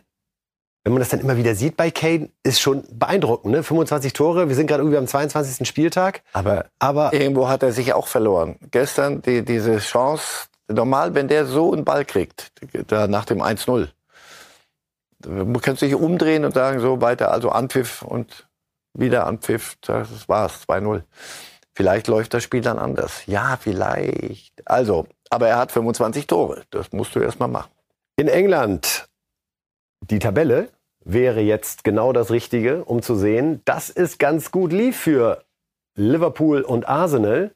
wenn man das dann immer wieder sieht bei Kane, ist schon beeindruckend. Ne? 25 Tore, wir sind gerade irgendwie am 22. Spieltag. Aber, aber irgendwo hat er sich auch verloren. Gestern die, diese Chance, normal, wenn der so einen Ball kriegt, da nach dem 1-0, man kann sich umdrehen und sagen, so weiter, also Anpfiff und wieder Anpfiff, das war's, 2-0. Vielleicht läuft das Spiel dann anders. Ja, vielleicht. Also, aber er hat 25 Tore. Das musst du erst mal machen. In England die Tabelle wäre jetzt genau das Richtige, um zu sehen, dass es ganz gut lief für Liverpool und Arsenal.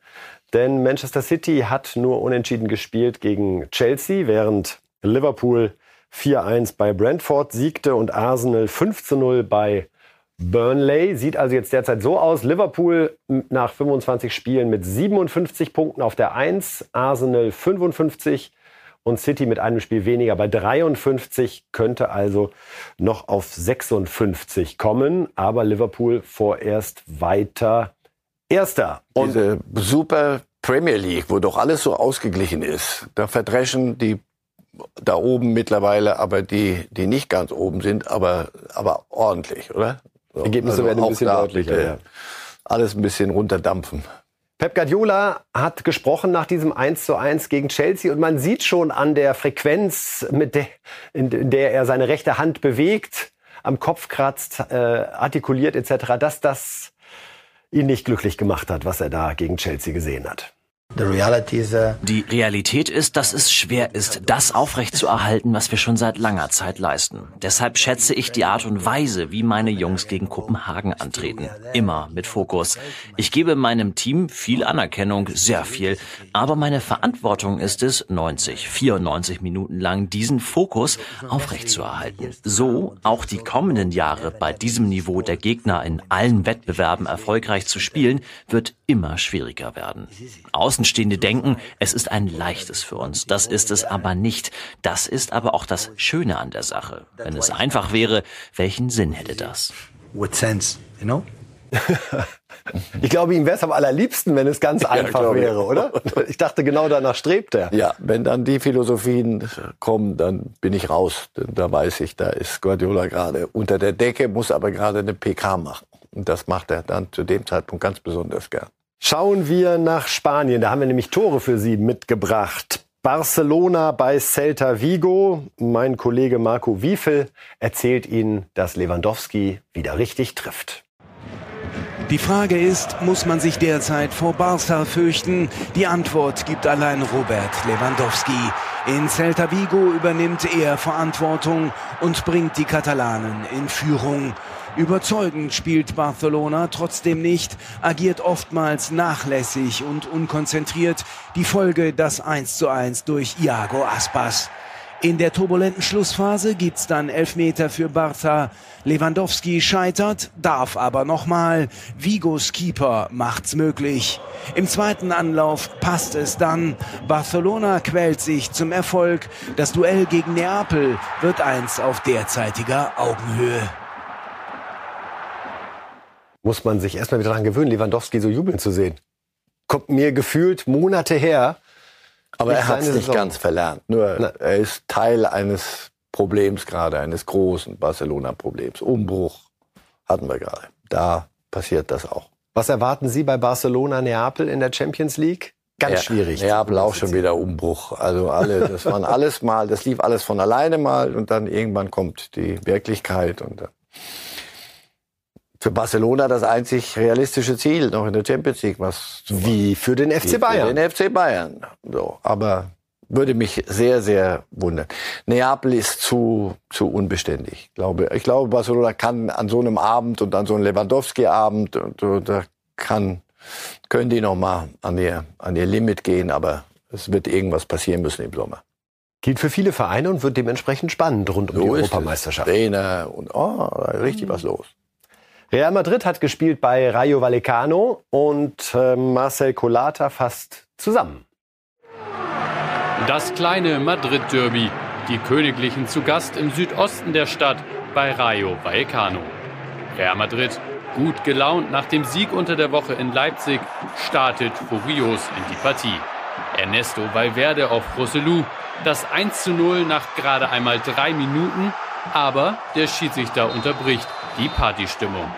Denn Manchester City hat nur unentschieden gespielt gegen Chelsea, während Liverpool 4-1 bei Brentford siegte und Arsenal 5-0 bei Burnley. Sieht also jetzt derzeit so aus. Liverpool nach 25 Spielen mit 57 Punkten auf der 1, Arsenal 55 und City mit einem Spiel weniger bei 53 könnte also noch auf 56 kommen, aber Liverpool vorerst weiter Erster. Und Diese super Premier League, wo doch alles so ausgeglichen ist, da verdreschen die da oben mittlerweile, aber die, die nicht ganz oben sind, aber, aber ordentlich, oder? So, Ergebnisse also werden ein bisschen deutlicher. Ja. Alles ein bisschen runterdampfen. Pep Guardiola hat gesprochen nach diesem 1 zu 1 gegen Chelsea und man sieht schon an der Frequenz, mit der, in der er seine rechte Hand bewegt, am Kopf kratzt, äh, artikuliert etc., dass das ihn nicht glücklich gemacht hat, was er da gegen Chelsea gesehen hat. Die Realität ist, dass es schwer ist, das aufrechtzuerhalten, was wir schon seit langer Zeit leisten. Deshalb schätze ich die Art und Weise, wie meine Jungs gegen Kopenhagen antreten. Immer mit Fokus. Ich gebe meinem Team viel Anerkennung, sehr viel. Aber meine Verantwortung ist es, 90, 94 Minuten lang diesen Fokus aufrechtzuerhalten. So auch die kommenden Jahre bei diesem Niveau der Gegner in allen Wettbewerben erfolgreich zu spielen, wird immer schwieriger werden. Außen Außenstehende denken, es ist ein leichtes für uns. Das ist es aber nicht. Das ist aber auch das Schöne an der Sache. Wenn es einfach wäre, welchen Sinn hätte das? What sense, you know? ich glaube, ihm wäre es am allerliebsten, wenn es ganz einfach ja, wäre, oder? Ich dachte, genau danach strebt er. Ja, wenn dann die Philosophien kommen, dann bin ich raus. Da weiß ich, da ist Guardiola gerade unter der Decke, muss aber gerade eine PK machen. Und das macht er dann zu dem Zeitpunkt ganz besonders gern. Schauen wir nach Spanien. Da haben wir nämlich Tore für Sie mitgebracht. Barcelona bei Celta Vigo. Mein Kollege Marco Wiefel erzählt Ihnen, dass Lewandowski wieder richtig trifft. Die Frage ist, muss man sich derzeit vor Barca fürchten? Die Antwort gibt allein Robert Lewandowski. In Celta Vigo übernimmt er Verantwortung und bringt die Katalanen in Führung. Überzeugend spielt Barcelona trotzdem nicht, agiert oftmals nachlässig und unkonzentriert. Die Folge das 1 zu 1 durch Iago Aspas. In der turbulenten Schlussphase gibt's dann Elfmeter für Barca. Lewandowski scheitert, darf aber nochmal. Vigos Keeper macht's möglich. Im zweiten Anlauf passt es dann. Barcelona quält sich zum Erfolg. Das Duell gegen Neapel wird eins auf derzeitiger Augenhöhe muss man sich erstmal wieder daran gewöhnen, Lewandowski so jubeln zu sehen. Kommt mir gefühlt Monate her. Aber er hat es nicht ganz verlernt. Nur Na. er ist Teil eines Problems gerade, eines großen Barcelona-Problems. Umbruch hatten wir gerade. Da passiert das auch. Was erwarten Sie bei Barcelona Neapel in der Champions League? Ganz ja, schwierig. Neapel auch schon wieder Umbruch. Also alle, das waren alles mal, das lief alles von alleine mal und dann irgendwann kommt die Wirklichkeit und dann für Barcelona das einzig realistische Ziel noch in der Champions League. Was wie für den FC Bayern. Für den FC Bayern. So, aber würde mich sehr, sehr wundern. Neapel ist zu, zu unbeständig. Ich glaube, ich glaube, Barcelona kann an so einem Abend und an so einem Lewandowski-Abend, und, und, da kann, können die noch mal an ihr, an ihr Limit gehen, aber es wird irgendwas passieren müssen im Sommer. Gilt für viele Vereine und wird dementsprechend spannend rund um so die Europameisterschaft. Trainer und oh, richtig was los. Real Madrid hat gespielt bei Rayo Vallecano und äh, Marcel Colata fasst zusammen. Das kleine Madrid-Derby. Die Königlichen zu Gast im Südosten der Stadt bei Rayo Vallecano. Real Madrid, gut gelaunt nach dem Sieg unter der Woche in Leipzig, startet furios in die Partie. Ernesto Valverde auf Rossellou, das 1 zu 0 nach gerade einmal drei Minuten, aber der Schiedsrichter unterbricht die Partystimmung.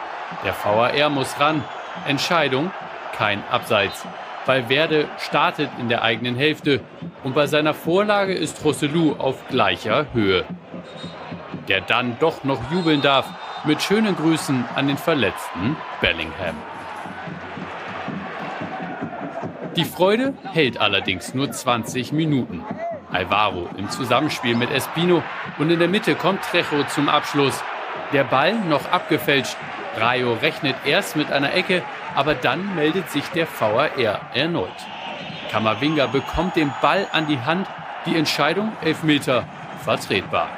Der VAR muss ran. Entscheidung, kein Abseits. Valverde startet in der eigenen Hälfte und bei seiner Vorlage ist Rossellou auf gleicher Höhe. Der dann doch noch jubeln darf mit schönen Grüßen an den verletzten Bellingham. Die Freude hält allerdings nur 20 Minuten. Alvaro im Zusammenspiel mit Espino und in der Mitte kommt Trejo zum Abschluss. Der Ball noch abgefälscht. Rayo rechnet erst mit einer Ecke, aber dann meldet sich der VAR erneut. Kamavinga bekommt den Ball an die Hand. Die Entscheidung Elfmeter vertretbar.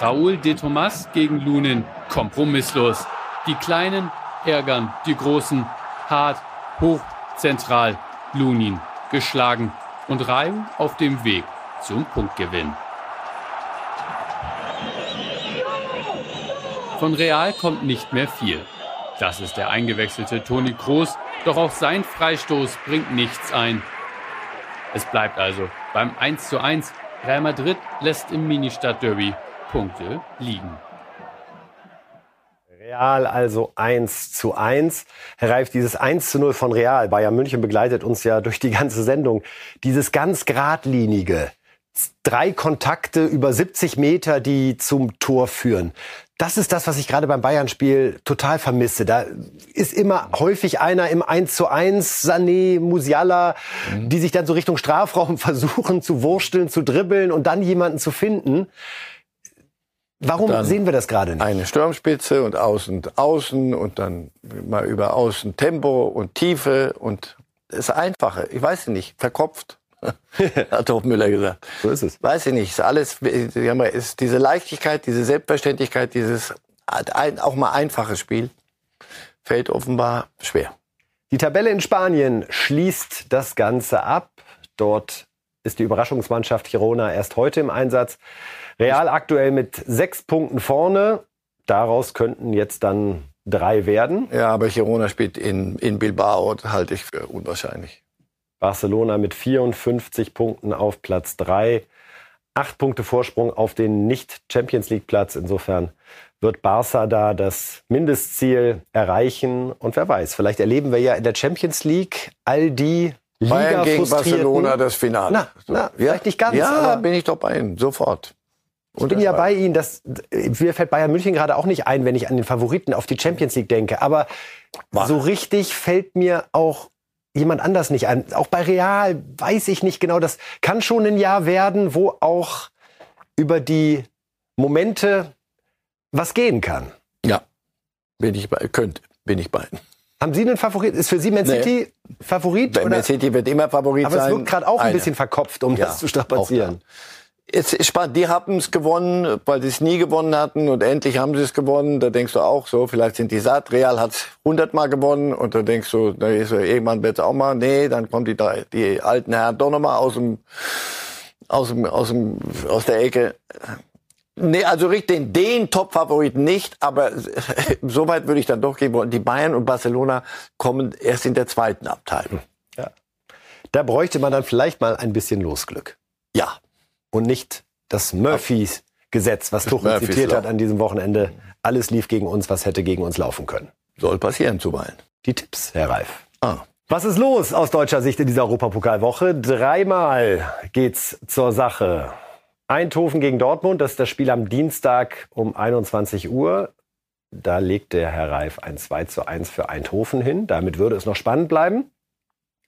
Raúl de Tomas gegen Lunin kompromisslos. Die Kleinen ärgern die Großen. Hart, hoch, zentral. Lunin geschlagen und Rayo auf dem Weg zum Punktgewinn. Von Real kommt nicht mehr viel. Das ist der eingewechselte Toni Kroos, doch auch sein Freistoß bringt nichts ein. Es bleibt also beim 1:1. Real Madrid lässt im Ministadt-Derby Punkte liegen. Real also 1 zu 1. Herr Reif, dieses 1 zu 0 von Real, Bayern München begleitet uns ja durch die ganze Sendung. Dieses ganz geradlinige, drei Kontakte über 70 Meter, die zum Tor führen. Das ist das, was ich gerade beim Bayern-Spiel total vermisse. Da ist immer häufig einer im 1 zu 1, Sané, Musiala, mhm. die sich dann so Richtung Strafraum versuchen zu wursteln, zu dribbeln und dann jemanden zu finden. Warum dann sehen wir das gerade nicht? Eine Sturmspitze und außen außen und dann mal über außen Tempo und Tiefe und das Einfache. Ich weiß nicht, verkopft. hat doch Müller gesagt. So ist es. Weiß ich nicht. Ist alles, ist diese Leichtigkeit, diese Selbstverständlichkeit, dieses auch mal einfache Spiel fällt offenbar schwer. Die Tabelle in Spanien schließt das Ganze ab. Dort ist die Überraschungsmannschaft Girona erst heute im Einsatz. Real aktuell mit sechs Punkten vorne. Daraus könnten jetzt dann drei werden. Ja, aber Girona spielt in, in Bilbao, halte ich für unwahrscheinlich. Barcelona mit 54 Punkten auf Platz 3. Acht Punkte Vorsprung auf den Nicht-Champions League-Platz. Insofern wird Barca da das Mindestziel erreichen. Und wer weiß, vielleicht erleben wir ja in der Champions League all die Liga Bayern gegen Barcelona das Finale. Na, na vielleicht nicht ganz. Ja, bin ich doch bei Ihnen, sofort. Und ich bin ja bei Ihnen, dass, mir fällt Bayern München gerade auch nicht ein, wenn ich an den Favoriten auf die Champions League denke. Aber War. so richtig fällt mir auch jemand anders nicht ein. Auch bei Real weiß ich nicht genau. Das kann schon ein Jahr werden, wo auch über die Momente was gehen kann. Ja, bin ich bei, könnte, bin ich bei. Haben Sie einen Favorit? Ist für Sie Man City nee. Favorit? Oder? Man City wird immer Favorit Aber sein. Aber es wirkt gerade auch ein Eine. bisschen verkopft, um ja, das zu strapazieren. Es ist spannend. Die haben es gewonnen, weil sie es nie gewonnen hatten und endlich haben sie es gewonnen. Da denkst du auch so, vielleicht sind die satt. Real hat es hundertmal gewonnen und da denkst du, na, ist, irgendwann wird es auch mal. Nee, dann kommen die, die alten Herren doch nochmal aus dem, aus dem, aus dem, aus der Ecke. Nee, also den, den Top-Favoriten nicht, aber so weit würde ich dann doch gehen wollen. Die Bayern und Barcelona kommen erst in der zweiten Abteilung. Ja. Da bräuchte man dann vielleicht mal ein bisschen Losglück. Ja und nicht das Murphys Gesetz, was Tuchel Murphys zitiert Law. hat an diesem Wochenende. Alles lief gegen uns, was hätte gegen uns laufen können. Soll passieren zuweilen. Die Tipps, Herr Reif. Ah. Was ist los aus deutscher Sicht in dieser Europapokalwoche? Dreimal geht's zur Sache. Eindhoven gegen Dortmund, das ist das Spiel am Dienstag um 21 Uhr. Da legt der Herr Reif ein 2 zu 1 für Eindhoven hin. Damit würde es noch spannend bleiben.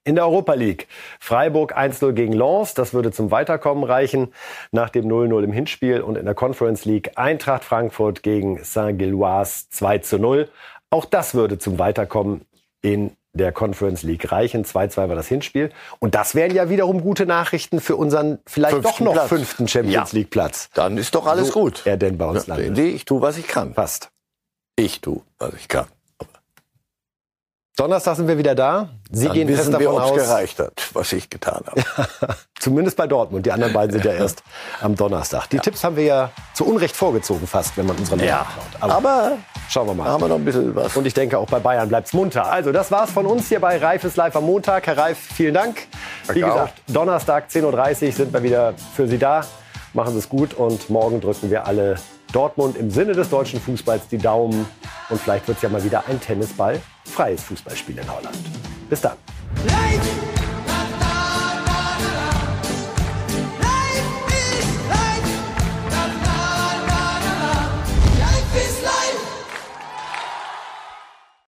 In der Europa League. Freiburg 1-0 gegen Lens. Das würde zum Weiterkommen reichen nach dem 0-0 im Hinspiel. Und in der Conference League Eintracht Frankfurt gegen Saint-Gilloise 2-0. Auch das würde zum Weiterkommen in der Conference League reichen. 2-2 war das Hinspiel. Und das wären ja wiederum gute Nachrichten für unseren vielleicht fünften doch noch Platz. fünften Champions ja. League Platz. Dann ist doch alles so gut. Er denn bei uns ja, landet. Ich tue, was ich kann. Fast. Ich tue, was ich kann. Donnerstag sind wir wieder da. Sie Dann gehen wissen fest davon wir, aus, gereicht hat, was ich getan habe. Zumindest bei Dortmund. Die anderen beiden sind ja erst am Donnerstag. Die ja. Tipps haben wir ja zu Unrecht vorgezogen fast, wenn man unsere Mail ja. Aber, Aber, schauen wir mal. Haben wir noch ein bisschen was. Und ich denke, auch bei Bayern bleibt es munter. Also, das war's von uns hier bei Reif ist live am Montag. Herr Reif, vielen Dank. Wie gesagt, Donnerstag 10.30 Uhr sind wir wieder für Sie da. Machen Sie es gut und morgen drücken wir alle Dortmund im Sinne des deutschen Fußballs die Daumen. Und vielleicht wird es ja mal wieder ein Tennisball freies Fußballspiel in Holland. Bis dann.